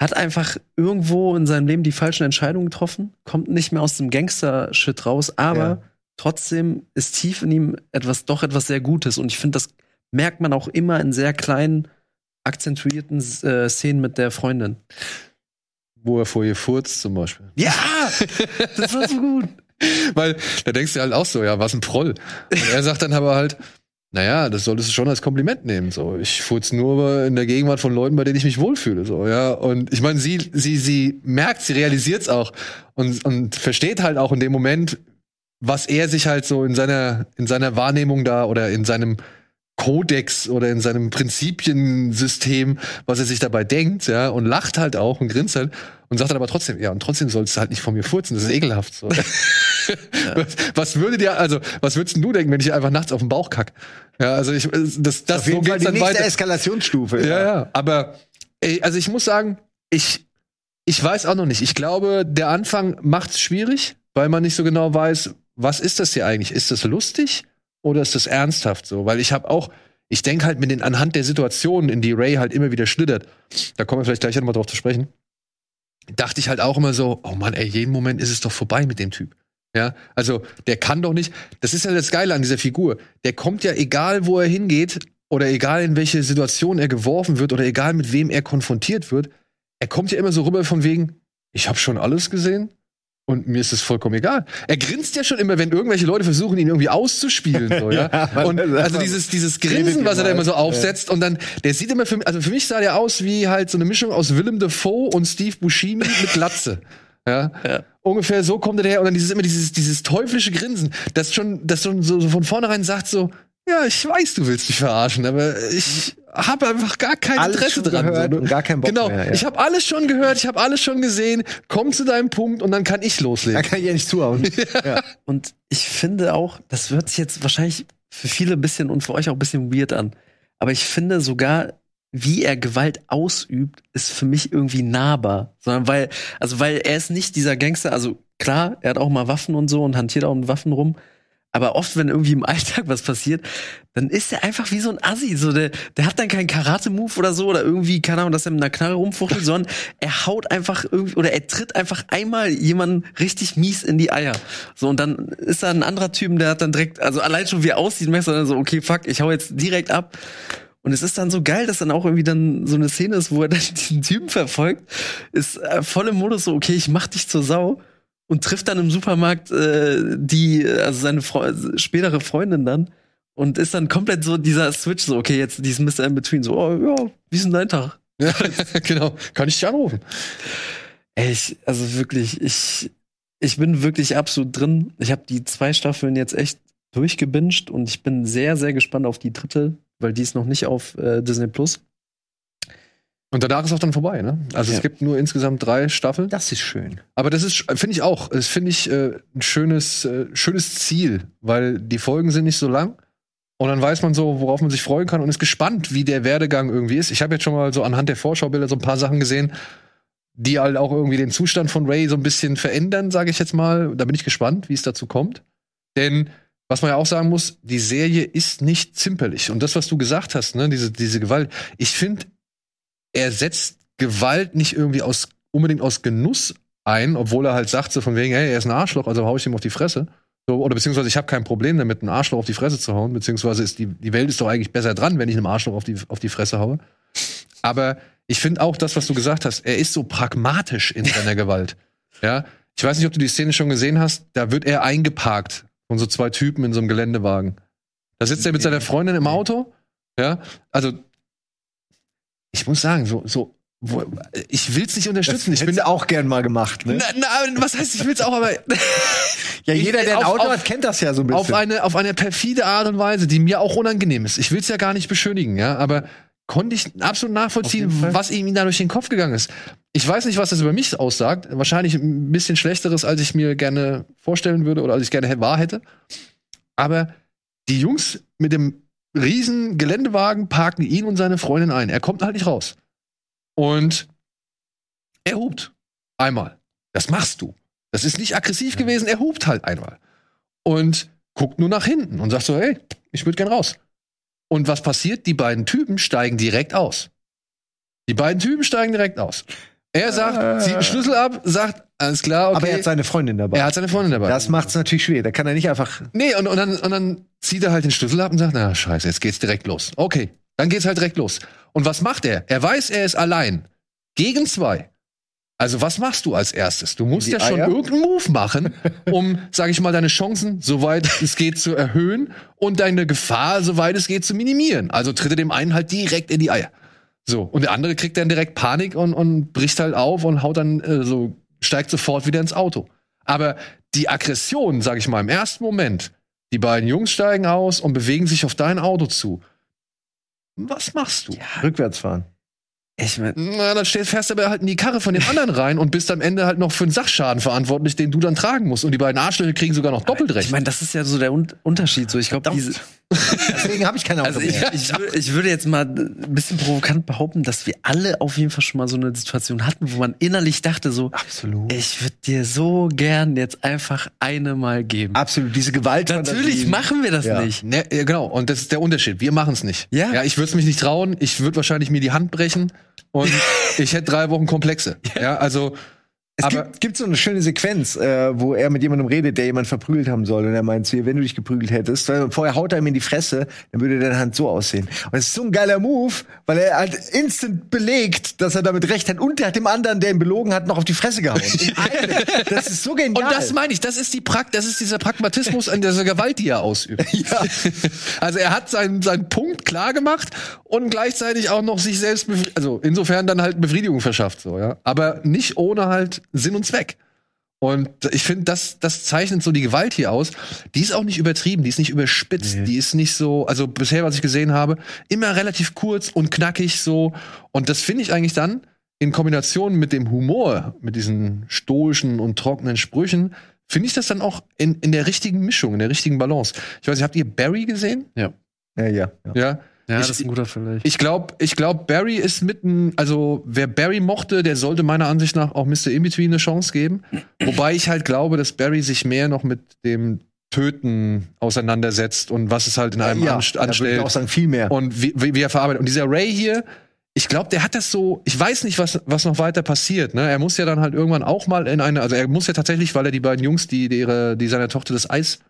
C: hat einfach irgendwo in seinem Leben die falschen Entscheidungen getroffen, kommt nicht mehr aus dem Gangster-Shit raus, aber
B: Ja.
C: Trotzdem ist tief in ihm etwas, doch etwas sehr Gutes. Und ich finde, das merkt man auch immer in sehr kleinen, akzentuierten äh, Szenen mit der Freundin.
A: Wo er vor ihr furzt zum Beispiel.
C: Ja, das war so gut. <laughs>
A: Weil da denkst du halt auch so, ja, was ein Proll. Und er sagt dann aber halt, naja, das solltest du schon als Kompliment nehmen. So, ich furz nur in der Gegenwart von Leuten, bei denen ich mich wohlfühle. So, ja. Und ich meine, sie, sie, sie merkt, sie realisiert es auch und, und versteht halt auch in dem Moment, was er sich halt so in seiner, in seiner Wahrnehmung da oder in seinem Kodex oder in seinem Prinzipiensystem, was er sich dabei denkt, ja, und lacht halt auch und grinst halt und sagt dann aber trotzdem, ja, und trotzdem sollst du halt nicht von mir furzen, das ist ekelhaft. So. <laughs> <laughs> was, was würde dir, also, was würdest denn du denken, wenn ich einfach nachts auf den Bauch kack? Ja, also ich, das, das
B: Auf jeden
A: so
B: Fall die nächste
A: weiter.
B: Eskalationsstufe.
A: Ja, ja, aber ey, also ich muss sagen, ich ich weiß auch noch nicht. Ich glaube, der Anfang macht's schwierig, weil man nicht so genau weiß, was ist das hier eigentlich? Ist das lustig oder ist das ernsthaft so? Weil ich habe auch ich denke halt mit den, anhand der Situationen, in die Ray halt immer wieder schlittert, da kommen wir vielleicht gleich nochmal drauf zu sprechen, dachte ich halt auch immer so, oh Mann, ey, jeden Moment ist es doch vorbei mit dem Typ. Ja, also der kann doch nicht, das ist ja das Geile an dieser Figur. Der kommt ja, egal wo er hingeht, oder egal in welche Situation er geworfen wird, oder egal mit wem er konfrontiert wird, er kommt ja immer so rüber von wegen, ich habe schon alles gesehen, und mir ist es vollkommen egal. Er grinst ja schon immer, wenn irgendwelche Leute versuchen, ihn irgendwie auszuspielen. So, ja? <laughs> ja und also dieses, dieses Grinsen, was er da immer so aufsetzt. Und dann, der sieht immer für mich, also für mich sah der aus wie halt so eine Mischung aus Willem Dafoe und Steve Buscemi mit Glatze. <laughs> Ja? ja? Ungefähr so kommt er daher. Und dann dieses immer dieses, dieses teuflische Grinsen, das schon, das schon so, so von vornherein sagt so, ja, ich weiß, du willst mich verarschen, aber ich habe einfach gar kein
B: alles
A: Interesse dran.
B: Gehört
A: so.
B: und gar keinen Bock
A: genau,
B: mehr, ja.
A: ich habe alles schon gehört, ich habe alles schon gesehen. Komm zu deinem Punkt und dann kann ich loslegen.
B: Da kann ich ja nicht zuhauen. <laughs>
C: ja. Und ich finde auch, das hört sich jetzt wahrscheinlich für viele ein bisschen und für euch auch ein bisschen weird an. Aber ich finde sogar, wie er Gewalt ausübt, ist für mich irgendwie nahbar. Sondern weil, also weil er ist nicht dieser Gangster, also klar, er hat auch mal Waffen und so und hantiert auch mit Waffen rum. Aber oft, wenn irgendwie im Alltag was passiert, dann ist er einfach wie so ein Assi. So, der, der hat dann keinen Karate-Move oder so oder irgendwie, keine Ahnung, dass er mit einer Knarre rumfuchtelt, <laughs> sondern er haut einfach irgendwie oder er tritt einfach einmal jemanden richtig mies in die Eier. So, und dann ist da ein anderer Typ, der hat dann direkt, also allein schon wie er aussieht, merkst du dann so, okay, fuck, ich hau jetzt direkt ab. Und es ist dann so geil, dass dann auch irgendwie dann so eine Szene ist, wo er dann <laughs> diesen Typen verfolgt, ist äh, voll im Modus so, okay, ich mach dich zur Sau und trifft dann im Supermarkt äh, die, also seine Fre spätere Freundin dann und ist dann komplett so dieser Switch, so, okay, jetzt diesen Mr. In Between, so, oh ja, wie ist denn dein Tag?
A: Ja, <laughs> genau. Kann ich dich anrufen?
C: Ey, ich, also wirklich, ich, ich bin wirklich absolut drin. Ich habe die zwei Staffeln jetzt echt durchgebinged und ich bin sehr, sehr gespannt auf die dritte, weil die ist noch nicht auf äh, Disney Plus.
A: Und danach ist auch dann vorbei, ne? Also
C: Ja.
A: es gibt nur insgesamt drei Staffeln.
B: Das ist schön.
A: Aber das ist, finde ich auch, das finde ich äh, ein schönes, äh, schönes Ziel, weil die Folgen sind nicht so lang. Und dann weiß man so, worauf man sich freuen kann und ist gespannt, wie der Werdegang irgendwie ist. Ich habe jetzt schon mal so anhand der Vorschaubilder so ein paar Sachen gesehen, die halt auch irgendwie den Zustand von Ray so ein bisschen verändern, sage ich jetzt mal. Da bin ich gespannt, wie es dazu kommt. Denn was man ja auch sagen muss, die Serie ist nicht zimperlich. Und das, was du gesagt hast, ne, diese, diese Gewalt, ich finde, er setzt Gewalt nicht irgendwie aus, unbedingt aus Genuss ein, obwohl er halt sagt so von wegen, hey, er ist ein Arschloch, also hau ich ihm auf die Fresse. So, oder beziehungsweise ich habe kein Problem damit, einen Arschloch auf die Fresse zu hauen, beziehungsweise ist die, die Welt ist doch eigentlich besser dran, wenn ich einem Arschloch auf die, auf die Fresse haue. Aber ich finde auch das, was du gesagt hast, er ist so pragmatisch in seiner Gewalt. Ja, ich weiß nicht, ob du die Szene schon gesehen hast, da wird er eingeparkt von so zwei Typen in so einem Geländewagen. Da sitzt er mit seiner Freundin im Auto, ja, also ich muss sagen, so, so, ich will's nicht unterstützen. ich bin
B: auch gern mal gemacht, ne?
A: na, na, was heißt, ich will's auch, aber <laughs> <laughs>
B: Ja, jeder, der ein Auto
A: auf-
B: hat, kennt das ja so ein bisschen.
A: auf eine, auf eine perfide Art und Weise, die mir auch unangenehm ist. Ich will's ja gar nicht beschönigen, ja, aber konnte ich absolut nachvollziehen, was ihm da durch den Kopf gegangen ist. Ich weiß nicht, was das über mich aussagt. Wahrscheinlich ein bisschen schlechteres, als ich mir gerne vorstellen würde oder als ich gerne wahr hätte. Aber die Jungs mit dem riesen Geländewagen parken ihn und seine Freundin ein. Er kommt halt nicht raus. Und er hupt. Einmal. Das machst du. Das ist nicht aggressiv gewesen, er hupt halt einmal. Und guckt nur nach hinten und sagt so, hey, ich würde gern raus. Und was passiert? Die beiden Typen steigen direkt aus. Die beiden Typen steigen direkt aus. Er sagt, zieht den Schlüssel ab, sagt, alles klar, okay.
B: Aber er hat seine Freundin dabei.
A: er hat seine Freundin dabei.
B: das macht's natürlich schwer. Da kann er nicht einfach.
A: Nee, und, und, dann, und dann zieht er halt den Schlüssel ab und sagt, na scheiße, jetzt geht's direkt los. Okay, dann geht's halt direkt los. Und was macht er? Er weiß, er ist allein. Gegen zwei. Also was machst du als erstes? Du musst
B: Die
A: ja schon
B: Eier?
A: irgendeinen Move machen, um, <laughs> sag ich mal, deine Chancen, soweit es geht, zu erhöhen und deine Gefahr, soweit es geht, zu minimieren. Also tritt er dem einen halt direkt in die Eier. So, und der andere kriegt dann direkt Panik und, und bricht halt auf und haut dann äh, so, steigt sofort wieder ins Auto. Aber die Aggression, sag ich mal, im ersten Moment, die beiden Jungs steigen aus und bewegen sich auf dein Auto zu. Was machst du?
B: Rückwärts fahren.
C: Ich mein,
A: Na, dann stehst, fährst du aber halt in die Karre von dem anderen rein und bist am Ende halt noch für einen Sachschaden verantwortlich, den du dann tragen musst. Und die beiden Arschlöcher kriegen sogar noch doppelt recht.
C: ich meine, das ist ja so der Un Unterschied. So, ich glaube, diese, <laughs>
B: deswegen habe ich keine Auto
C: Also ich, ich, ich würde jetzt mal ein bisschen provokant behaupten, dass wir alle auf jeden Fall schon mal so eine Situation hatten, wo man innerlich dachte so,
B: Absolut.
C: ich würde dir so gern jetzt einfach eine mal geben.
B: Absolut. Diese Gewalt.
C: Natürlich machen wir das
B: Ja.
C: nicht.
A: Ne, genau, und das ist der Unterschied. Wir machen es nicht.
C: Ja.
A: ja ich würde es mich nicht trauen. Ich würde wahrscheinlich mir die Hand brechen und ich hätte drei Wochen Komplexe. <laughs> Ja, also.
B: Es
A: aber
B: gibt, gibt so eine schöne Sequenz, äh, wo er mit jemandem redet, der jemand verprügelt haben soll. Und er meint zu ihr, wenn du dich geprügelt hättest, weil vorher haut er ihm in die Fresse, dann würde deine Hand so aussehen. Und es ist so ein geiler Move, weil er halt instant belegt, dass er damit recht hat. Und der hat dem anderen, der ihn belogen hat, noch auf die Fresse gehauen. <laughs> Das ist so genial.
A: Und das meine ich, das ist die Prakt, das ist dieser Pragmatismus an dieser Gewalt, die er ausübt. <laughs>
B: Ja.
A: Also er hat seinen, seinen Punkt klar gemacht und gleichzeitig auch noch sich selbst, also insofern dann halt Befriedigung verschafft, so, ja. Aber nicht ohne halt Sinn und Zweck. Und ich finde, das, das zeichnet so die Gewalt hier aus. Die ist auch nicht übertrieben, die ist nicht überspitzt, die ist nicht so, also bisher, was ich gesehen habe, immer relativ kurz und knackig so. Und das finde ich eigentlich dann in Kombination mit dem Humor, mit diesen stoischen und trockenen Sprüchen, finde ich das dann auch in, in der richtigen Mischung, in der richtigen Balance. Ich weiß nicht, habt ihr Barry gesehen?
B: ja, ja, ja.
A: Ja.
C: Ja,
A: Ich-
C: das ist ein guter Vergleich.
A: Ich glaube, ich glaub, Barry ist mitten, also wer Barry mochte, der sollte meiner Ansicht nach auch Mr. Inbetween eine Chance geben. Wobei ich halt glaube, dass Barry sich mehr noch mit dem Töten auseinandersetzt und was es halt in einem
B: ja,
A: anst
B: da würde ich
A: anstellt
B: auch sagen, viel mehr.
A: und wie, wie, wie er verarbeitet. Und dieser Ray hier, ich glaube, der hat das so, ich weiß nicht, was, was noch weiter passiert. Ne? Er muss ja dann halt irgendwann auch mal in eine, also er muss ja tatsächlich, weil er die beiden Jungs, die, die, ihre, die seiner Tochter das Eis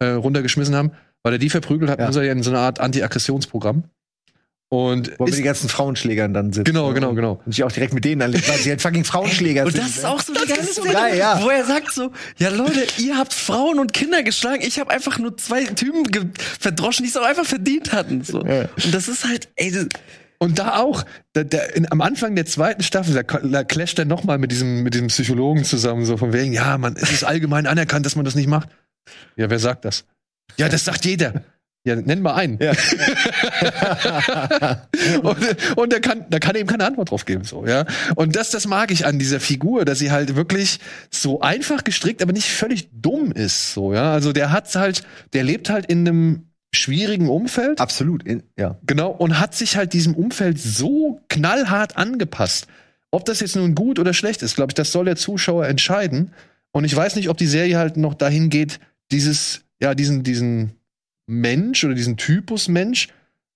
A: äh, runtergeschmissen haben, weil er die verprügelt hat,
B: Ja.
A: muss er ja in so eine Art Anti-Aggressionsprogramm. Und
B: Wo
A: ist,
B: die ganzen Frauenschlägern dann sitzen.
A: Genau, genau, genau.
B: Und sich auch direkt mit denen anlegen, weil sie halt fucking Frauenschläger
C: Und
B: sind.
C: das ist
B: ne?
C: auch so geile
B: ist so geil, ja.
C: wo er sagt so, ja Leute, ihr habt Frauen und Kinder geschlagen, ich habe einfach nur zwei Typen verdroschen, die es auch einfach verdient hatten. So.
B: Ja.
C: Und das ist halt, ey, das,
A: Und da auch, da, da, in, am Anfang der zweiten Staffel, da, da clasht er noch mal mit diesem, mit diesem Psychologen zusammen, so von wegen, ja, man, es ist allgemein anerkannt, dass man das nicht macht. Ja, wer sagt das? Ja, das sagt jeder. Ja, nenn mal einen.
B: Ja. <laughs>
A: und und da kann, da kann eben keine Antwort drauf geben, so, ja. Und das, das mag ich an dieser Figur, dass sie halt wirklich so einfach gestrickt, aber nicht völlig dumm ist, so, ja. Also der hat halt, der lebt halt in einem schwierigen Umfeld.
B: Absolut, in, ja.
A: Genau, und hat sich halt diesem Umfeld so knallhart angepasst. Ob das jetzt nun gut oder schlecht ist, glaube ich, das soll der Zuschauer entscheiden. Und ich weiß nicht, ob die Serie halt noch dahin geht, dieses, ja, diesen, diesen Mensch oder diesen Typus Mensch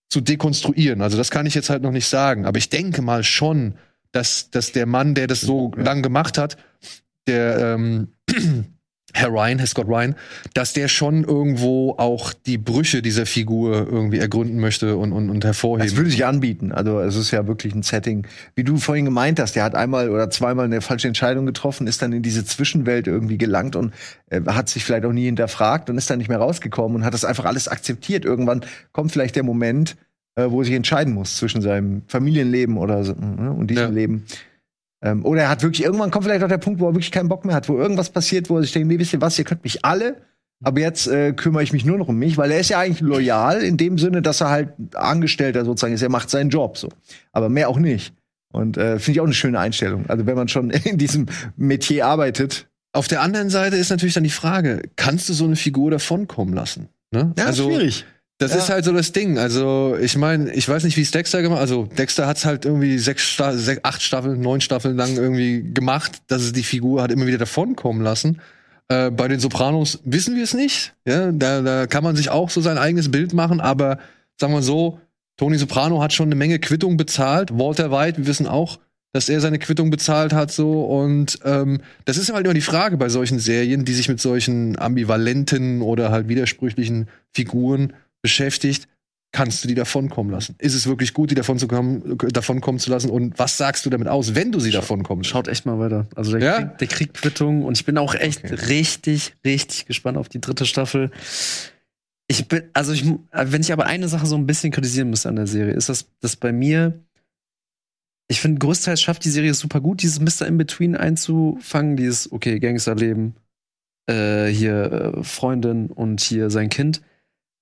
A: zu dekonstruieren. Also das kann ich jetzt halt noch nicht sagen. Aber ich denke mal schon, dass, dass der Mann, der das so lang gemacht hat, der ähm, Herr Ryan, Herr Scott Ryan, dass der schon irgendwo auch die Brüche dieser Figur irgendwie ergründen möchte und, und, und
B: Das
A: hervorheben.
B: würde sich anbieten. Also es ist ja wirklich ein Setting. Wie du vorhin gemeint hast, der hat einmal oder zweimal eine falsche Entscheidung getroffen, ist dann in diese Zwischenwelt irgendwie gelangt und äh, hat sich vielleicht auch nie hinterfragt und ist dann nicht mehr rausgekommen und hat das einfach alles akzeptiert. Irgendwann kommt vielleicht der Moment, äh, wo er sich entscheiden muss zwischen seinem Familienleben oder so, ne, und diesem
A: Ja.
B: Leben. Ähm, oder er hat wirklich, irgendwann kommt vielleicht auch der Punkt, wo er wirklich keinen Bock mehr hat, wo irgendwas passiert, wo er sich denkt, nee, wisst ihr was, ihr könnt mich alle, aber jetzt äh, kümmere ich mich nur noch um mich, weil er ist ja eigentlich loyal in dem Sinne, dass er halt Angestellter sozusagen ist, er macht seinen Job so. Aber mehr auch nicht. Und äh, finde ich auch eine schöne Einstellung. Also wenn man schon <laughs> in diesem Metier arbeitet.
A: Auf der anderen Seite ist natürlich dann die Frage, kannst du so eine Figur davonkommen lassen? Ne? also,
B: schwierig.
A: Das
B: Ja.
A: ist halt so das Ding. Also, ich meine, ich weiß nicht, wie es Dexter gemacht Also, Dexter hat es halt irgendwie sechs, Sta sech, acht Staffeln, neun Staffeln lang irgendwie gemacht, dass es die Figur hat immer wieder davonkommen lassen. Äh, bei den Sopranos wissen wir es nicht. Ja, da, da kann man sich auch so sein eigenes Bild machen, aber sagen wir so, Tony Soprano hat schon eine Menge Quittung bezahlt. Walter White, wir wissen auch, dass er seine Quittung bezahlt hat, so. Und ähm, das ist halt immer die Frage bei solchen Serien, die sich mit solchen ambivalenten oder halt widersprüchlichen Figuren beschäftigt, kannst du die davonkommen lassen? Ist es wirklich gut, die davon zu kommen, davonkommen zu lassen? Und was sagst du damit aus, wenn du sie davonkommen
C: schaut echt mal weiter. Also der,
A: Ja?
C: kriegt, der kriegt Quittung und ich bin auch echt
A: Okay.
C: richtig, richtig gespannt auf die dritte Staffel. Ich bin, also ich, wenn ich aber eine Sache so ein bisschen kritisieren müsste an der Serie, ist das, dass bei mir, ich finde, größtenteils schafft die Serie super gut, dieses Mr. In-Between einzufangen, dieses, okay, Gangsterleben, äh, hier äh, Freundin und hier sein Kind.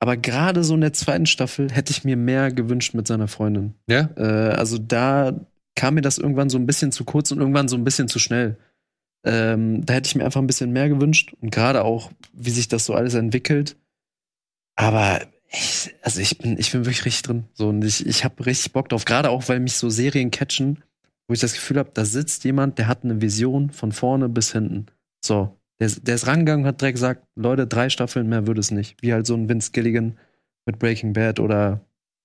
C: Aber gerade so in der zweiten Staffel hätte ich mir mehr gewünscht mit seiner Freundin.
A: Ja?
C: Äh, also da kam mir das irgendwann so ein bisschen zu kurz und irgendwann so ein bisschen zu schnell. Ähm, da hätte ich mir einfach ein bisschen mehr gewünscht und gerade auch, wie sich das so alles entwickelt. Aber Ich, also ich bin, ich bin wirklich richtig drin. So, und ich, ich habe richtig Bock drauf. Gerade auch, weil mich so Serien catchen, wo ich das Gefühl habe, da sitzt jemand, der hat eine Vision von vorne bis hinten. So. Der, ist- der ist rangegangen und hat direkt gesagt, Leute, drei Staffeln mehr würde es nicht. Wie halt so ein Vince Gilligan mit Breaking Bad oder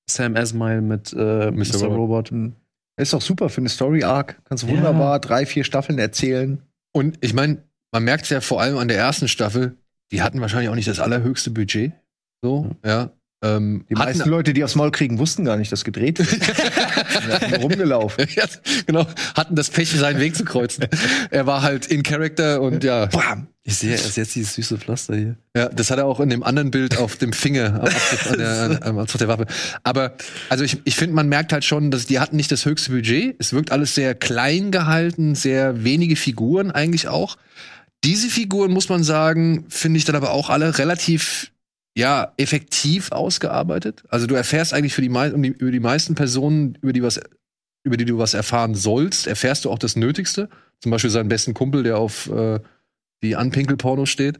C: Sam Esmail mit äh, Mr.
A: Robot.
C: Robot.
B: Hm. Ist doch super für eine Story Arc. Kannst du
C: Ja.
B: wunderbar drei, vier Staffeln erzählen.
A: Und ich meine, man merkt ja vor allem an der ersten Staffel, die hatten wahrscheinlich auch nicht das allerhöchste Budget. So, ja. Ähm,
B: Die
A: hatten-
B: meisten Leute, die aufs Maul kriegen, wussten gar nicht, dass gedreht wird. <laughs> Rumgelaufen. <laughs>
A: ja, genau, hatten das Pech, seinen Weg zu kreuzen. er war halt in Character und ja,
B: Bam.
C: Ich sehe erst jetzt dieses süße Pflaster hier.
A: ja, das hat er auch in dem anderen Bild auf dem Finger, am Abzug an der, an, am Abzug der Waffe. Aber, also ich, ich finde, man merkt halt schon, dass die hatten nicht das höchste Budget. Es wirkt alles sehr klein gehalten, sehr wenige Figuren eigentlich auch. Diese Figuren, muss man sagen, finde ich dann aber auch alle relativ ja, effektiv ausgearbeitet. Also du erfährst eigentlich für die, um die über die meisten Personen, über die was über die du was erfahren sollst, erfährst du auch das Nötigste. Zum Beispiel seinen besten Kumpel, der auf äh, die Anpinkelporno steht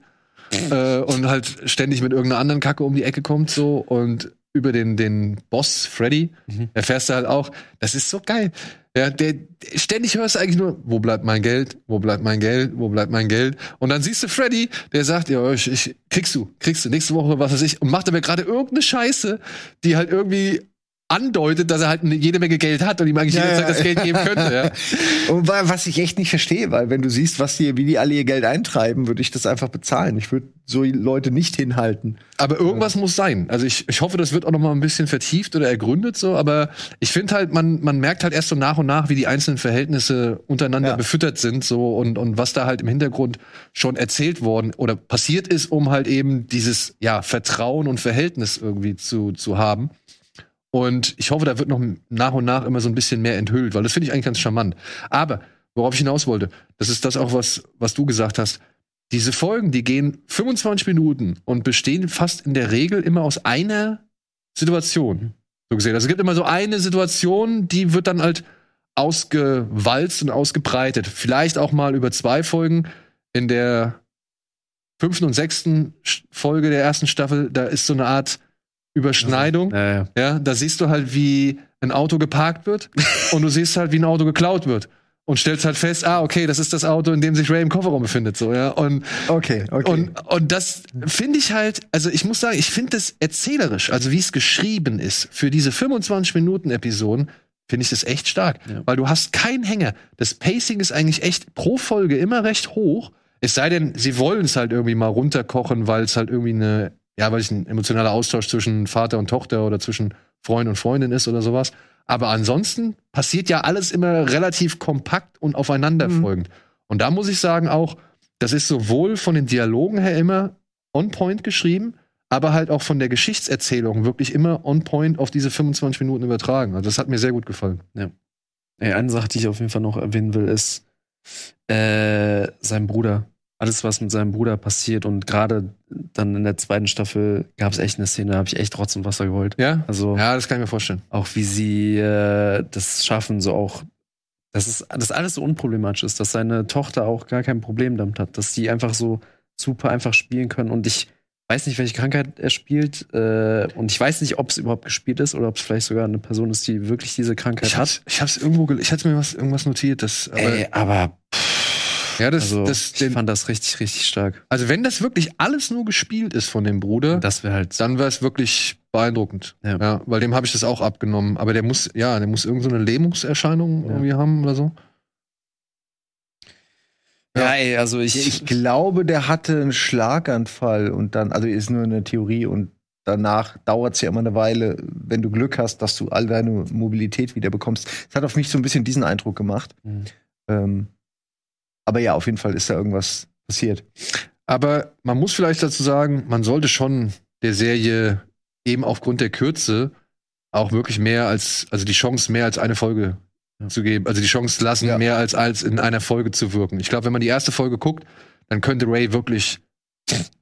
A: äh, und halt ständig mit irgendeiner anderen Kacke um die Ecke kommt so und über den den Boss Freddy
C: Mhm.
A: erfährst du halt auch, das ist so geil. Ja, der ständig hörst du eigentlich nur, wo bleibt mein Geld? Wo bleibt mein Geld? Wo bleibt mein Geld? Und dann siehst du Freddy, der sagt, ja, ich, ich kriegst du, kriegst du nächste Woche was weiß ich und macht aber gerade irgendeine Scheiße, die halt irgendwie andeutet, dass er halt jede Menge Geld hat und ihm eigentlich
B: Ja,
A: jederzeit
B: ja.
A: das Geld geben könnte. Ja. <laughs>
B: Und wa- was ich echt nicht verstehe, weil wenn du siehst, was die, wie die alle ihr Geld eintreiben, würde ich das einfach bezahlen. Ich würde so Leute nicht hinhalten.
A: Aber irgendwas muss sein. Also ich, ich hoffe, das wird auch noch mal ein bisschen vertieft oder ergründet so. Aber ich finde halt, man, man merkt halt erst so nach und nach, wie die einzelnen Verhältnisse untereinander
B: Ja.
A: befüttert sind so und, und was da halt im Hintergrund schon erzählt worden oder passiert ist, um halt eben dieses ja Vertrauen und Verhältnis irgendwie zu, zu haben. Und ich hoffe, da wird noch nach und nach immer so ein bisschen mehr enthüllt, weil das finde ich eigentlich ganz charmant. Aber worauf ich hinaus wollte, das ist das auch, was, was du gesagt hast. Diese Folgen, die gehen 25 Minuten und bestehen fast in der Regel immer aus einer Situation. So gesehen. Also es gibt immer so eine Situation, die wird dann halt ausgewalzt und ausgebreitet. Vielleicht auch mal über zwei Folgen. In der fünften und sechsten Folge der ersten Staffel, da ist so eine Art Überschneidung.
C: Ja, ja.
A: Da siehst du halt, wie ein Auto geparkt wird <laughs> und du siehst halt, wie ein Auto geklaut wird. Und stellst halt fest, ah, okay, das ist das Auto, in dem sich Ray im Kofferraum befindet, so, ja. Und,
B: Okay, okay.
A: und, und das finde ich halt, also ich muss sagen, ich finde das erzählerisch, also wie es geschrieben ist, für diese 25 Minuten Episoden, finde ich das echt stark.
C: Ja.
A: Weil du hast keinen Hänger. Das Pacing ist eigentlich echt pro Folge immer recht hoch. Es sei denn, sie wollen es halt irgendwie mal runterkochen, weil es halt irgendwie eine, ja, weil es ein emotionaler Austausch zwischen Vater und Tochter oder zwischen Freund und Freundin ist oder sowas. Aber ansonsten passiert ja alles immer relativ kompakt und aufeinanderfolgend. Und da muss ich sagen auch, das ist sowohl von den Dialogen her immer on point geschrieben, aber halt auch von der Geschichtserzählung wirklich immer on point auf diese 25 Minuten übertragen. Also das hat mir sehr gut gefallen.
C: Ey, eine Sache, die ich auf jeden Fall noch erwähnen will, ist äh, sein Bruder. Alles, was mit seinem Bruder passiert und gerade dann in der zweiten Staffel gab es echt eine Szene, da habe ich echt Rotz und Wasser geholt.
A: Ja?
C: Also
A: Ja, das kann ich mir vorstellen.
C: auch wie sie äh, das schaffen, so auch, dass es dass alles so unproblematisch ist, dass seine Tochter auch gar kein Problem damit hat, dass die einfach so super einfach spielen können und ich weiß nicht, welche Krankheit er spielt äh, und ich weiß nicht, ob es überhaupt gespielt ist oder ob es vielleicht sogar eine Person ist, die wirklich diese Krankheit
A: Ich
C: hat.
A: ich hab's irgendwo, gel- ich hatte mir was, irgendwas notiert, das, aber,
C: Ey, aber
A: ja, das,
C: also,
A: das,
C: ich
A: den,
C: fand das richtig, richtig stark.
A: also wenn das wirklich alles nur gespielt ist von dem Bruder,
C: Das wäre halt
A: dann wäre es wirklich beeindruckend.
C: Ja.
A: Ja. weil dem habe ich das auch abgenommen. Aber der muss, ja, der muss irgendeine so eine Lähmungserscheinung
C: Ja.
A: irgendwie haben oder so.
C: Ja, ey, also ich,
B: ich glaube, der hatte einen Schlaganfall und dann, also ist nur eine Theorie und danach dauert es ja immer eine Weile, wenn du Glück hast, dass du all deine Mobilität wieder bekommst. Es hat auf mich so ein bisschen diesen Eindruck gemacht.
C: Mhm.
B: Ähm, aber ja, auf jeden Fall ist da irgendwas passiert.
A: Aber man muss vielleicht dazu sagen, man sollte schon der Serie eben aufgrund der Kürze auch wirklich mehr als, also die Chance mehr als eine Folge
C: Ja.
A: zu geben. Also die Chance lassen,
B: Ja.
A: mehr als, als in einer Folge zu wirken. Ich glaube, wenn man die erste Folge guckt, dann könnte Ray wirklich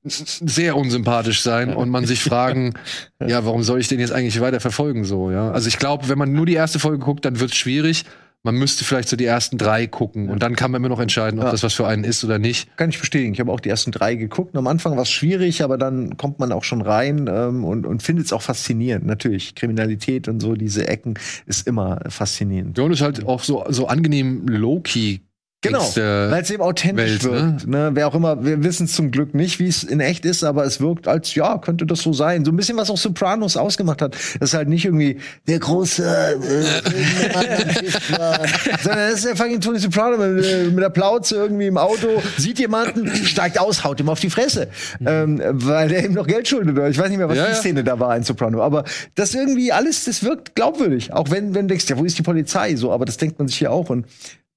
A: sehr unsympathisch sein
C: Ja.
A: und man sich fragen, <laughs> ja, warum soll ich den jetzt eigentlich weiter verfolgen so, ja? Also ich glaube, wenn man nur die erste Folge guckt, dann wird es schwierig, man müsste vielleicht so die ersten drei gucken und dann kann man immer noch entscheiden, ob
B: Ja.
A: das was für einen ist oder nicht.
B: Kann ich bestätigen. Ich habe auch die ersten drei geguckt. Und am Anfang war es schwierig, aber dann kommt man auch schon rein ähm, und, und findet es auch faszinierend. Natürlich, Kriminalität und so, diese Ecken ist immer faszinierend.
A: Ja, und es ist halt auch so, so angenehm low-key.
B: Genau,
A: Gangster-
B: weil es eben authentisch
A: Welt,
B: wirkt. Ne? Wer auch immer, wir wissen es zum Glück nicht, wie es in echt ist, aber es wirkt als, ja, könnte das so sein. So ein bisschen, was auch Sopranos ausgemacht hat. Das ist halt nicht irgendwie der große äh, <laughs> sondern das ist der fucking Tony Soprano mit, äh, mit der Plauze irgendwie im Auto, sieht jemanden, steigt aus, haut ihm auf die Fresse. Ähm, weil er ihm noch Geld schuldet. Ich weiß nicht mehr, was
A: Ja,
B: die
A: ja.
B: Szene da war in Soprano. Aber das irgendwie alles, das wirkt glaubwürdig. Auch wenn, wenn du denkst, ja, wo ist die Polizei? So, aber das denkt man sich hier auch. Und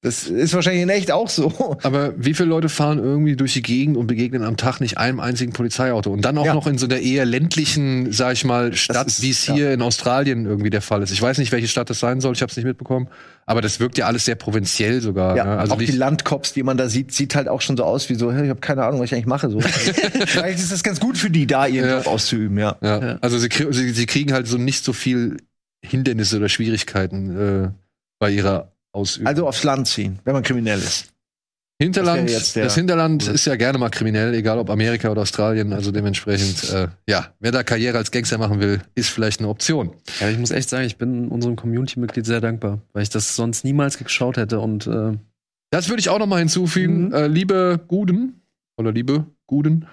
B: das ist wahrscheinlich in echt auch so.
A: Aber wie viele Leute fahren irgendwie durch die Gegend und begegnen am Tag nicht einem einzigen Polizeiauto? Und dann auch
B: Ja.
A: noch in so einer eher ländlichen, sag ich mal, Stadt, wie es
B: ja.
A: hier in Australien irgendwie der Fall ist. Ich weiß nicht, welche Stadt das sein soll, ich habe es nicht mitbekommen. Aber das wirkt ja alles sehr provinziell sogar.
B: Ja,
A: ne? Also
B: auch die
A: nicht,
B: Landcops, die man da sieht, sieht halt auch schon so aus wie so, ich habe keine Ahnung, was ich eigentlich mache. So. <laughs> Vielleicht ist das ganz gut für die, da ihren
A: Ja.
B: Job auszuüben, ja.
A: Also sie, sie, sie kriegen halt so nicht so viel Hindernisse oder Schwierigkeiten äh, bei ihrer Ausübung.
B: Also aufs Land ziehen, wenn man kriminell ist.
A: Hinterland,
B: das
A: das Hinterland ist ja gerne mal kriminell, egal ob Amerika oder Australien. Also dementsprechend, äh, ja, wer da Karriere als Gangster machen will, ist vielleicht eine Option.
C: Ja, ich muss echt sagen, ich bin unserem Community-Mitglied sehr dankbar, weil ich das sonst niemals geschaut hätte und äh,
A: Das würde ich auch noch mal hinzufügen.
B: Mhm.
A: Äh, liebe Guden oder liebe Guden,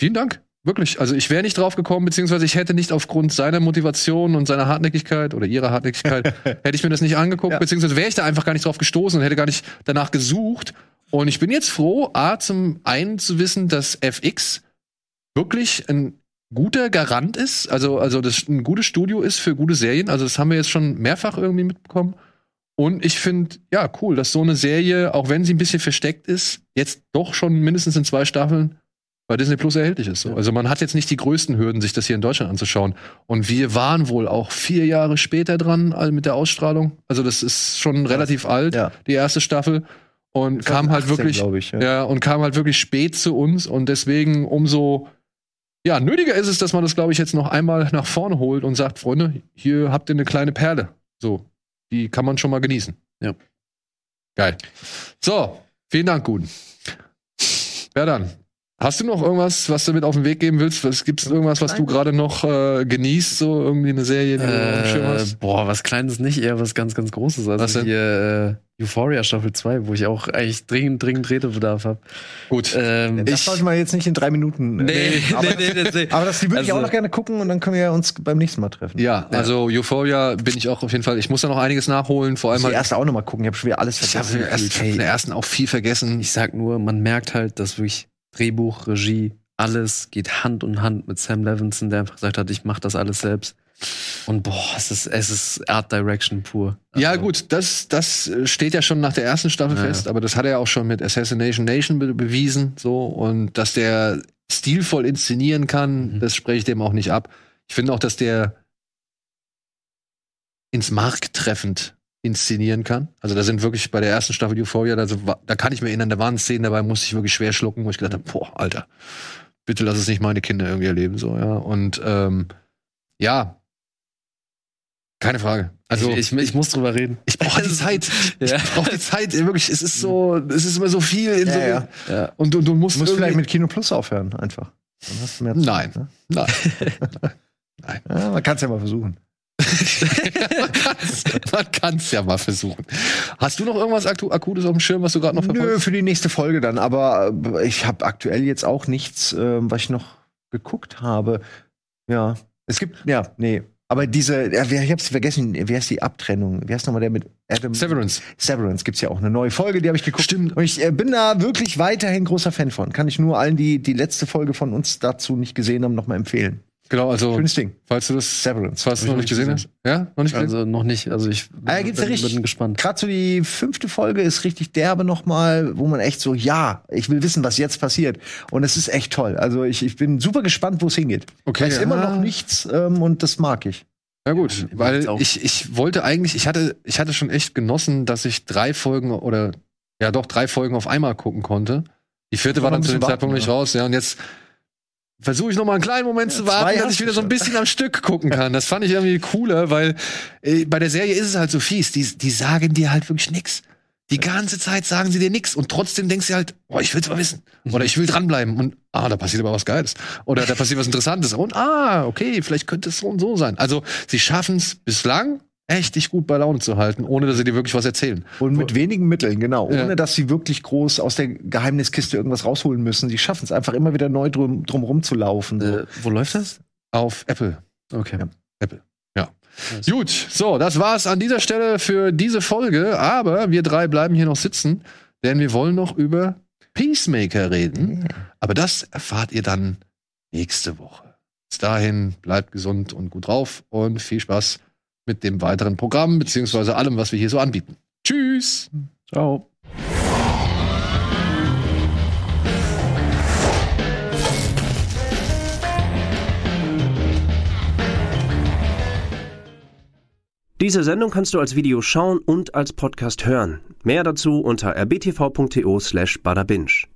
A: vielen Dank. Wirklich. Also ich wäre nicht drauf gekommen, beziehungsweise ich hätte nicht aufgrund seiner Motivation und seiner Hartnäckigkeit oder ihrer Hartnäckigkeit, <laughs> hätte ich mir das nicht angeguckt,
B: Ja.
A: beziehungsweise wäre ich da einfach gar nicht drauf gestoßen und hätte gar nicht danach gesucht. Und ich bin jetzt froh, A, zum einen zu wissen, dass FX wirklich ein guter Garant ist, also, also das ein gutes Studio ist für gute Serien. Also das haben wir jetzt schon mehrfach irgendwie mitbekommen. Und ich finde, ja, cool, dass so eine Serie, auch wenn sie ein bisschen versteckt ist, jetzt doch schon mindestens in zwei Staffeln bei Disney Plus erhältlich ist. So. Also man hat jetzt nicht die größten Hürden, sich das hier in Deutschland anzuschauen. Und wir waren wohl auch vier Jahre später dran mit der Ausstrahlung. Also das ist schon relativ alt,
B: Ja.
A: die erste Staffel. Und kam halt
B: 2018,
A: wirklich,
B: ich, ja.
A: ja, und kam halt wirklich spät zu uns und deswegen umso ja, nötiger ist es, dass man das, glaube ich, jetzt noch einmal nach vorne holt und sagt, Freunde, hier habt ihr eine kleine Perle. So, die kann man schon mal genießen.
C: Ja.
A: Geil. So, vielen Dank, Guten. Wer dann? Hast du noch irgendwas, was du mit auf den Weg geben willst? Was gibt's irgendwas, was du gerade noch äh, genießt, so irgendwie eine Serie, die du
C: äh,
A: hast?
C: boah, was Kleines nicht, eher was ganz, ganz Großes. Also
A: Was denn?
C: hier äh, Euphoria Staffel 2, wo ich auch eigentlich dringend, dringend Redebedarf habe.
A: Gut.
C: Ähm,
B: Das sollte man jetzt nicht in drei Minuten. äh,
C: nee, <laughs>
B: aber,
C: nee, nee, nee, nee.
B: aber das die würde ich
C: Also-
B: auch noch gerne gucken und dann können wir uns beim nächsten Mal treffen.
A: Ja, also Euphoria bin ich auch auf jeden Fall. Ich muss da noch einiges nachholen, vor allem
B: Ich muss die
A: halt.
B: erste auch noch mal gucken. Ich habe schon wieder alles
A: Ich habe
B: vergessen.
A: erst von der ersten auch viel vergessen.
C: Ich sag nur, man merkt halt, dass wirklich Drehbuch, Regie, alles geht Hand in Hand mit Sam Levinson, der einfach gesagt hat, ich mach das alles selbst. Und boah, es ist, es ist Art Direction pur.
A: Ja,
C: Also,
A: gut, das, das äh, steht ja schon nach der ersten Staffel
C: Ja,
A: fest, aber das hat er ja auch schon mit Assassination Nation be bewiesen, so, und dass der stilvoll inszenieren kann,
C: Mhm.
A: das spreche ich dem auch nicht ab. Ich finde auch, dass der ins Mark treffend inszenieren kann. Also da sind wirklich bei der ersten Staffel Euphoria, da, da kann ich mir erinnern, da waren Szenen dabei, musste ich wirklich schwer schlucken, wo ich gedacht habe, boah, Alter, bitte lass es nicht meine Kinder irgendwie erleben, so, ja. Und ähm, ja, keine Frage. Also
C: ich, ich, ich muss drüber reden.
A: ich brauche die <laughs> Zeit.
C: Ja.
A: Ich brauche die Zeit. Wirklich, es ist so, es ist immer so viel in
B: Ja,
A: so
B: ja.
C: Ja.
A: und du, du musst,
B: Du musst vielleicht mit Kino Plus aufhören, einfach. Dann hast du mehr Zeit,
A: Nein.
B: Ne?
A: Nein. <laughs>
B: Ja, man kann es ja mal versuchen.
A: Man kann es ja mal versuchen. Hast du noch irgendwas Aktu Akutes auf dem Schirm, was du gerade noch
B: Nö,
A: verfolgst?
B: für die nächste Folge dann. Aber äh, ich habe aktuell jetzt auch nichts, ähm, was ich noch geguckt habe. Ja, es gibt, ja, nee. Aber diese, ja, wer- ich hab's vergessen, wie heißt die Abtrennung? Wie heißt nochmal der mit Adam?
A: Severance.
B: Severance gibt's ja auch eine neue Folge, die habe ich geguckt.
A: Stimmt.
B: Und ich äh, bin da wirklich weiterhin großer Fan von. Kann ich nur allen, die die letzte Folge von uns dazu nicht gesehen haben, nochmal empfehlen.
A: Genau, also
B: Schönes Ding.
A: falls du das,
B: Severance.
A: falls du noch nicht gesehen hast. Ja, noch nicht gesehen.
C: Also noch nicht. Also ich
B: Ah, ja, gibt's ja
C: bin,
B: richtig-
C: bin gespannt.
B: Gerade so die fünfte Folge ist richtig derbe nochmal, wo man echt so, ja, ich will wissen, was jetzt passiert. Und es ist echt toll. Also ich, ich bin super gespannt, wo es hingeht.
A: Okay,
B: Weiß immer
A: ja.
B: noch nichts ähm, und das mag ich.
A: Ja gut,
C: Ja,
A: weil ich, ich wollte eigentlich, ich hatte, ich hatte schon echt genossen, dass ich drei Folgen oder ja doch drei Folgen auf einmal gucken konnte. Die vierte war dann zu dem Zeitpunkt nicht
B: ja.
A: raus, ja. Und jetzt versuche ich noch mal einen kleinen Moment
B: Ja,
A: zu warten, dass ich wieder so ein bisschen am Stück gucken kann. Das fand ich irgendwie cooler, weil äh, bei der Serie ist es halt so fies. Die, die sagen dir halt wirklich nix. Die ganze Zeit sagen sie dir nix und trotzdem denkst du halt, oh, ich will's mal wissen. Oder ich will dranbleiben und ah, da passiert aber was Geiles. Oder da passiert was Interessantes. Und ah, okay, vielleicht könnte es so und so sein. Also, sie schaffen es bislang echt dich gut bei Laune zu halten, ohne dass sie dir wirklich was erzählen.
B: Und mit wenigen Mitteln, genau.
A: Ja.
B: Ohne dass sie wirklich groß aus der Geheimniskiste irgendwas rausholen müssen. Sie schaffen es einfach immer wieder neu drum, drum rumzulaufen. So.
C: Äh, wo läuft das?
A: Auf Apple.
C: Okay.
B: Ja.
A: Apple. Ja. Gut, so, das war's an dieser Stelle für diese Folge. Aber wir drei bleiben hier noch sitzen, denn wir wollen noch über Peacemaker reden. Aber das erfahrt ihr dann nächste Woche. Bis dahin, bleibt gesund und gut drauf und viel Spaß mit dem weiteren Programm, beziehungsweise allem, was wir hier so anbieten. Tschüss!
C: Ciao.
D: Diese Sendung kannst du als Video schauen und als Podcast hören. Mehr dazu unter rbtv.to slash badabinch.